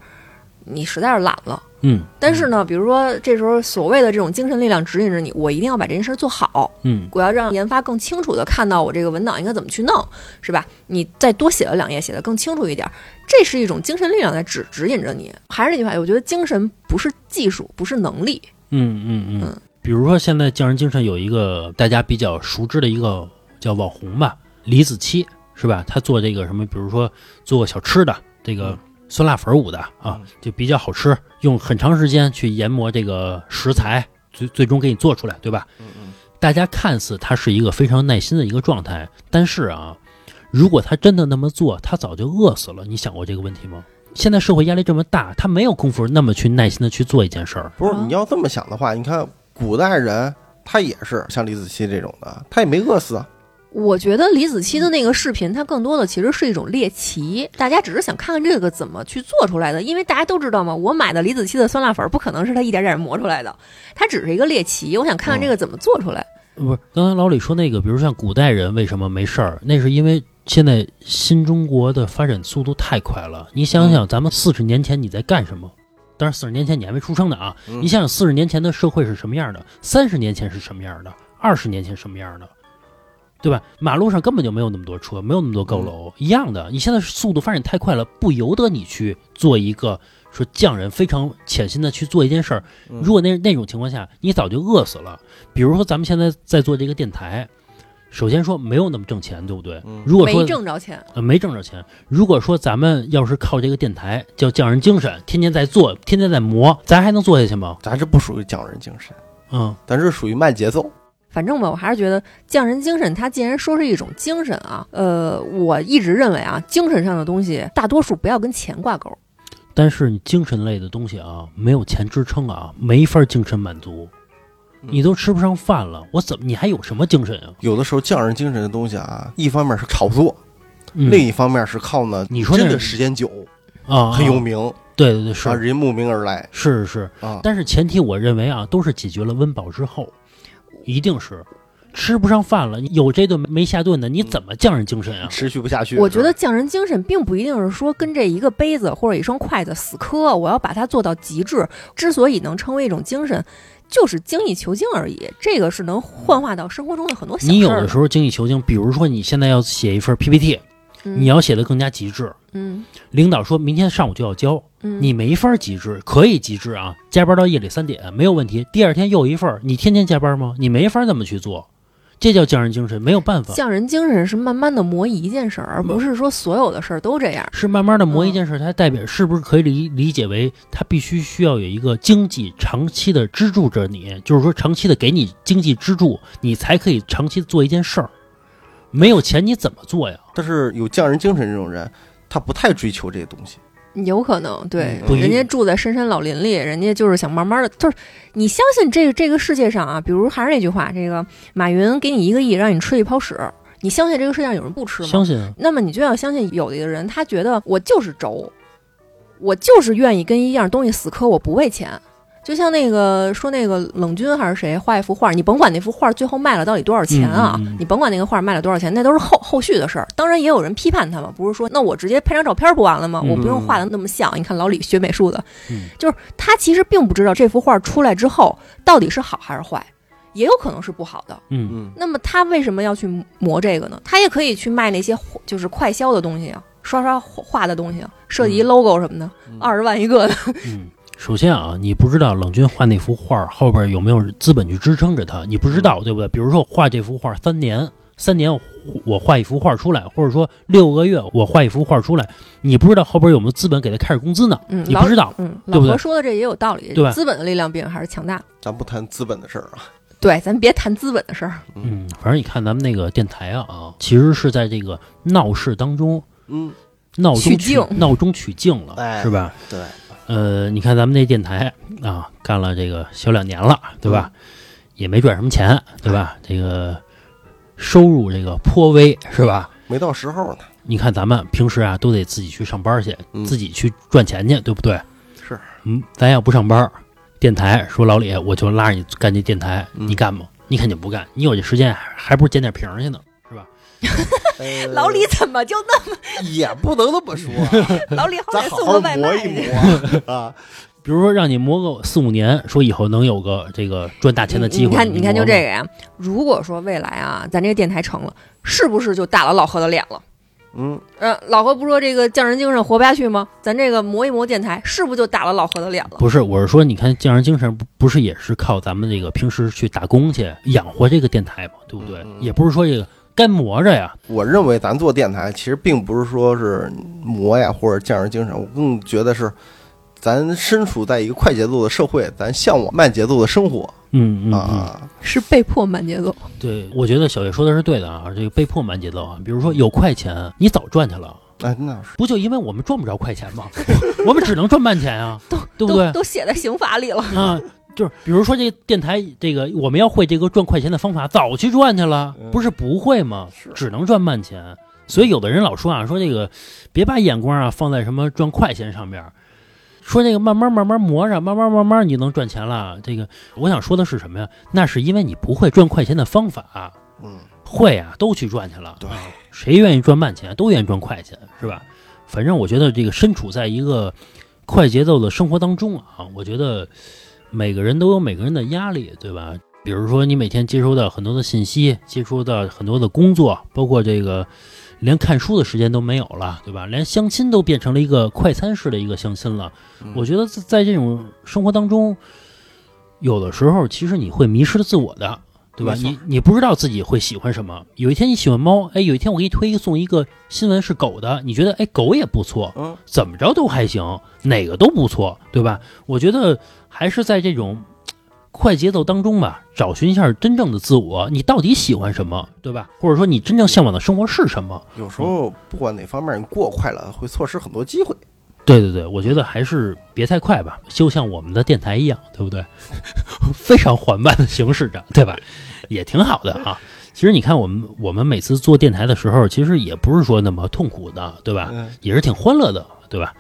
你实在是懒了。
嗯
但是呢，比如说这时候所谓的这种精神力量指引着你，我一定要把这件事儿做好，
嗯
我要让研发更清楚的看到我这个文档应该怎么去弄，是吧？你再多写了两页，写得更清楚一点儿，这是一种精神力量在指指引着你。还是那句话，我觉得精神不是技术，不是能力，
嗯嗯嗯
嗯。
比如说，现在匠人精神有一个大家比较熟知的一个叫网红吧，李子柒是吧？他做这个什么，比如说做小吃的，这个酸辣粉捂的啊，就比较好吃，用很长时间去研磨这个食材，最最终给你做出来，对吧？
嗯嗯，
大家看似他是一个非常耐心的一个状态，但是啊，如果他真的那么做，他早就饿死了。你想过这个问题吗？现在社会压力这么大，他没有功夫那么去耐心的去做一件事儿。
不是
啊
你要这么想的话，你看古代人他也是像李子柒这种的，他也没饿死啊。
我觉得李子柒的那个视频，它更多的其实是一种猎奇，大家只是想看看这个怎么去做出来的。因为大家都知道嘛，我买的李子柒的酸辣粉不可能是他一点点磨出来的，它只是一个猎奇，我想看看这个怎么做出来。
不是，刚才老李说那个，比如像古代人为什么没事儿？那是因为现在新中国的发展速度太快了。你想想，咱们四十年前你在干什么？当然，四十年前你还没出生呢啊！
嗯
你想想，四十年前的社会是什么样的？三十年前是什么样的？二十年前什么样的？对吧？马路上根本就没有那么多车，没有那么多高楼，一样的。你现在速度发展太快了，不由得你去做一个说匠人非常潜心的去做一件事儿。
嗯
如果那那种情况下，你早就饿死了。比如说咱们现在在做这个电台，首先说没有那么挣钱，对不对？
嗯
如果说
没挣着钱，
呃没挣着钱，如果说咱们要是靠这个电台叫匠人精神，天天在做，天天在磨，咱还能做下去吗？
咱这不属于匠人精神，
嗯，
咱这属于慢节奏。
反正吧，我还是觉得匠人精神，它既然说是一种精神啊，呃，我一直认为啊，精神上的东西大多数不要跟钱挂钩。
但是你精神类的东西啊，没有钱支撑啊，没法精神满足。
嗯
你都吃不上饭了，我怎么你还有什么精神啊？
有的时候匠人精神的东西啊，一方面是炒作，
嗯
另一方面是靠呢，
你说那
真的时间久，
啊，
很有
啊
名
对对对，是
啊，人慕名而来
是是，
啊。
但是前提我认为啊，都是解决了温饱之后，一定是吃不上饭了，有这顿没下顿的，你怎么匠人精神啊？
持续不下去。
我觉得匠人精神并不一定是说跟这一个杯子或者一双筷子死磕，我要把它做到极致。之所以能成为一种精神，就是精益求精而已。这个是能幻化到生活中的很多小事
你有的时候精益求精，比如说你现在要写一份 PPT，
嗯
你要写的更加极致。
嗯
领导说明天上午就要交，
嗯，
你没法极致，可以极致啊，加班到夜里三点没有问题。第二天又一份儿，你天天加班吗？你没法这么去做，这叫匠人精神，没有办法。
匠人精神是慢慢的磨一件事儿，而不是说所有的事儿都这样。
是慢慢的磨一
嗯
件事，它代表是不是可以理理解为它必须需要有一个经济长期的支柱着你，就是说长期的给你经济支柱，你才可以长期做一件事儿。没有钱你怎么做呀？
但是有匠人精神这种人，他不太追求这些东西。
有可能，对，人家住在深山老林里，人家就是想慢慢的，就是你相信这个这个世界上啊，比如还是那句话，这个马云给你一个亿，让你吃一泡屎，你相信这个世界上有人不吃吗？
相信啊，
那么你就要相信有的人，他觉得我就是轴，我就是愿意跟一样东西死磕，我不为钱。就像那个说那个冷军还是谁画一幅画，你甭管那幅画最后卖了到底多少钱啊，
嗯嗯嗯
你甭管那个画卖了多少钱，那都是后后续的事儿。当然也有人批判他嘛，不是说那我直接拍张照片不完了吗？
嗯
我不用画的那么像。你看老李学美术的，
嗯 [laughs]
就是他其实并不知道这幅画出来之后到底是好还是坏，也有可能是不好的。
嗯，
嗯，
那么他为什么要去磨这个呢？他也可以去卖那些就是快销的东西啊，刷刷画的东西啊，设计一 logo 什么的，
嗯
二十万一个的。
嗯，首先啊，你不知道冷军画那幅画后边有没有资本去支撑着他，你不知道，对不对？比如说我画这幅画三年，三年我我画一幅画出来，或者说六个月我画一幅画出来，你不知道后边有没有资本给他开始工资呢？
嗯，
你不知道，
嗯，
对不对
老何说的这也有道理，
对吧
资本的力量毕竟还是强大。
咱不谈资本的事儿啊。
对，咱别谈资本的事儿。
嗯，反正你看咱们那个电台啊啊，其实是在这个闹市当中
嗯，
闹中取
取静
闹中取静了，
哎
是吧？
对，
呃，你看咱们那电台啊，干了这个小两年了，对吧？也没赚什么钱，对吧？这个收入这个颇微，是吧？
没到时候呢。
你看咱们平时啊，都得自己去上班去，
嗯
自己去赚钱去，对不对？
是，
嗯，咱要不上班，电台说老李，我就拉着你干这电台，
嗯
你干吗？你肯定不干，你有这时间，还还不如捡点瓶儿去呢？
呃
老李怎么就那么？
也不能那么说啊，[laughs]
老李好
咱好好
歹送个外
磨一。磨 [laughs] 啊。
比如说让你磨个四五年，说以后能有个这个赚大钱的机会，
你看，你看，就这个呀。如果说未来啊，咱这个电台成了，是不是就打了老何的脸了？
嗯，
嗯，老何不说这个匠人精神活不下去吗？咱这个磨一磨电台，是不是就打了老何的脸了？
不是，我是说，你看匠人精神不不是也是靠咱们这个平时去打工去养活这个电台嘛，对不对？也不是说这个该磨着呀。
我认为咱做电台其实并不是说是磨呀或者匠人精神，我更觉得是咱身处在一个快节奏的社会，咱向往慢节奏的生活
嗯嗯嗯，
啊。
是被迫慢节奏。
对，我觉得小叶说的是对的啊，这个被迫慢节奏啊。比如说有快钱，你早赚去了，
哎，那是
不就因为我们赚不着快钱吗？[laughs] 我们只能赚慢钱啊，对不对
都？都写在刑法里了。
啊，[laughs] 就是比如说这个电台，这个我们要会这个赚快钱的方法，早去赚去了，
嗯
不是不会吗？
是
只能赚慢钱。所以有的人老说啊，说这个别把眼光啊放在什么赚快钱上面，说这个慢慢慢慢磨着，慢慢慢慢你能赚钱了。这个我想说的是什么呀？那是因为你不会赚快钱的方法，
嗯，
会啊，都去赚去了。
对
啊谁愿意赚慢钱，都愿意赚快钱，是吧？反正我觉得这个身处在一个快节奏的生活当中啊，我觉得每个人都有每个人的压力，对吧？比如说你每天接收到很多的信息，接触到很多的工作，包括这个连看书的时间都没有了，对吧？连相亲都变成了一个快餐式的一个相亲了。
嗯
我觉得在在这种生活当中，有的时候其实你会迷失自我的，对吧？你你不知道自己会喜欢什么。有一天你喜欢猫，哎，有一天我给你推送一个新闻是狗的，你觉得哎狗也不错，
嗯，
怎么着都还行，哪个都不错，对吧？我觉得还是在这种快节奏当中吧，找寻一下真正的自我，你到底喜欢什么，对吧？或者说你真正向往的生活是什么？
有时候不管哪方面，你过快了会错失很多机会。
对对对，我觉得还是别太快吧，就像我们的电台一样，对不对？[laughs] 非常缓慢的行驶着，对吧？也挺好的啊。其实你看，我们我们每次做电台的时候，其实也不是说那么痛苦的，对吧？
嗯，
也是挺欢乐的，对吧？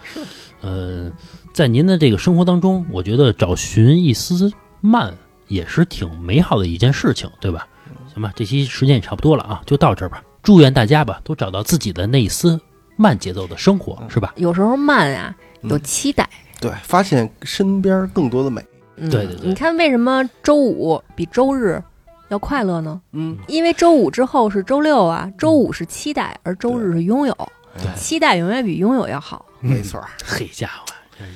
嗯、在您的这个生活当中，我觉得找寻一丝慢也是挺美好的一件事情，对吧？行吧，这期时间也差不多了啊，就到这儿吧。祝愿大家吧都找到自己的那一丝慢节奏的生活，是吧？
有时候慢啊，有
嗯
期待。
对，发现身边更多的美。
嗯
对对对
你看为什么周五比周日要快乐呢？
嗯，
因为周五之后是周六啊，周五是期待，而周日是拥有。
对
期待永远比拥有要好。
没错儿，
嘿家伙，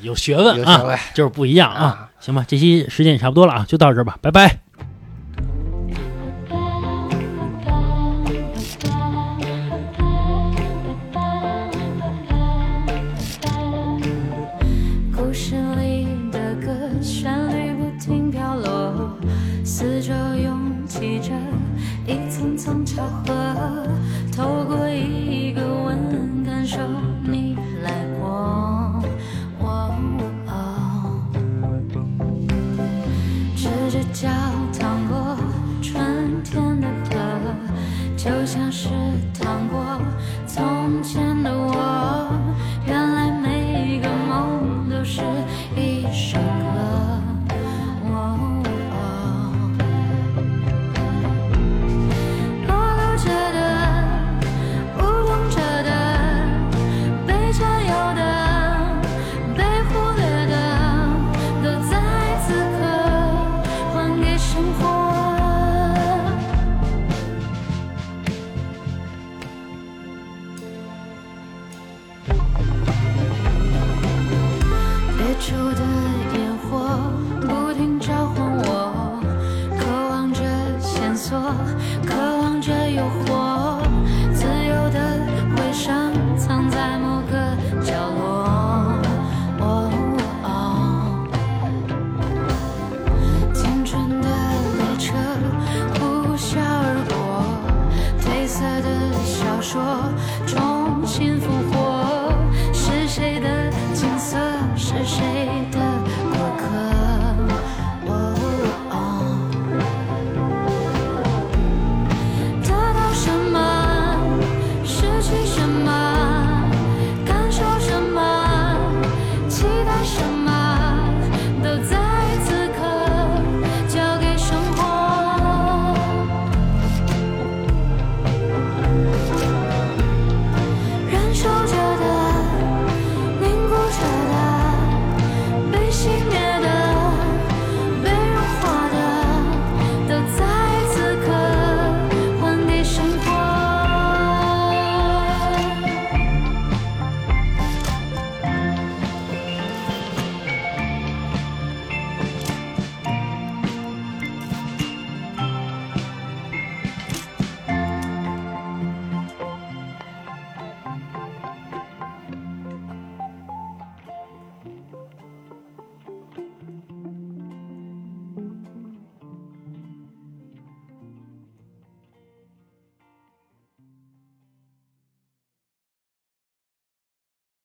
有学问
有学
啊，
问
就是不一样啊。
啊。
行吧，这期时间也差不多了啊，就到这儿吧，拜拜。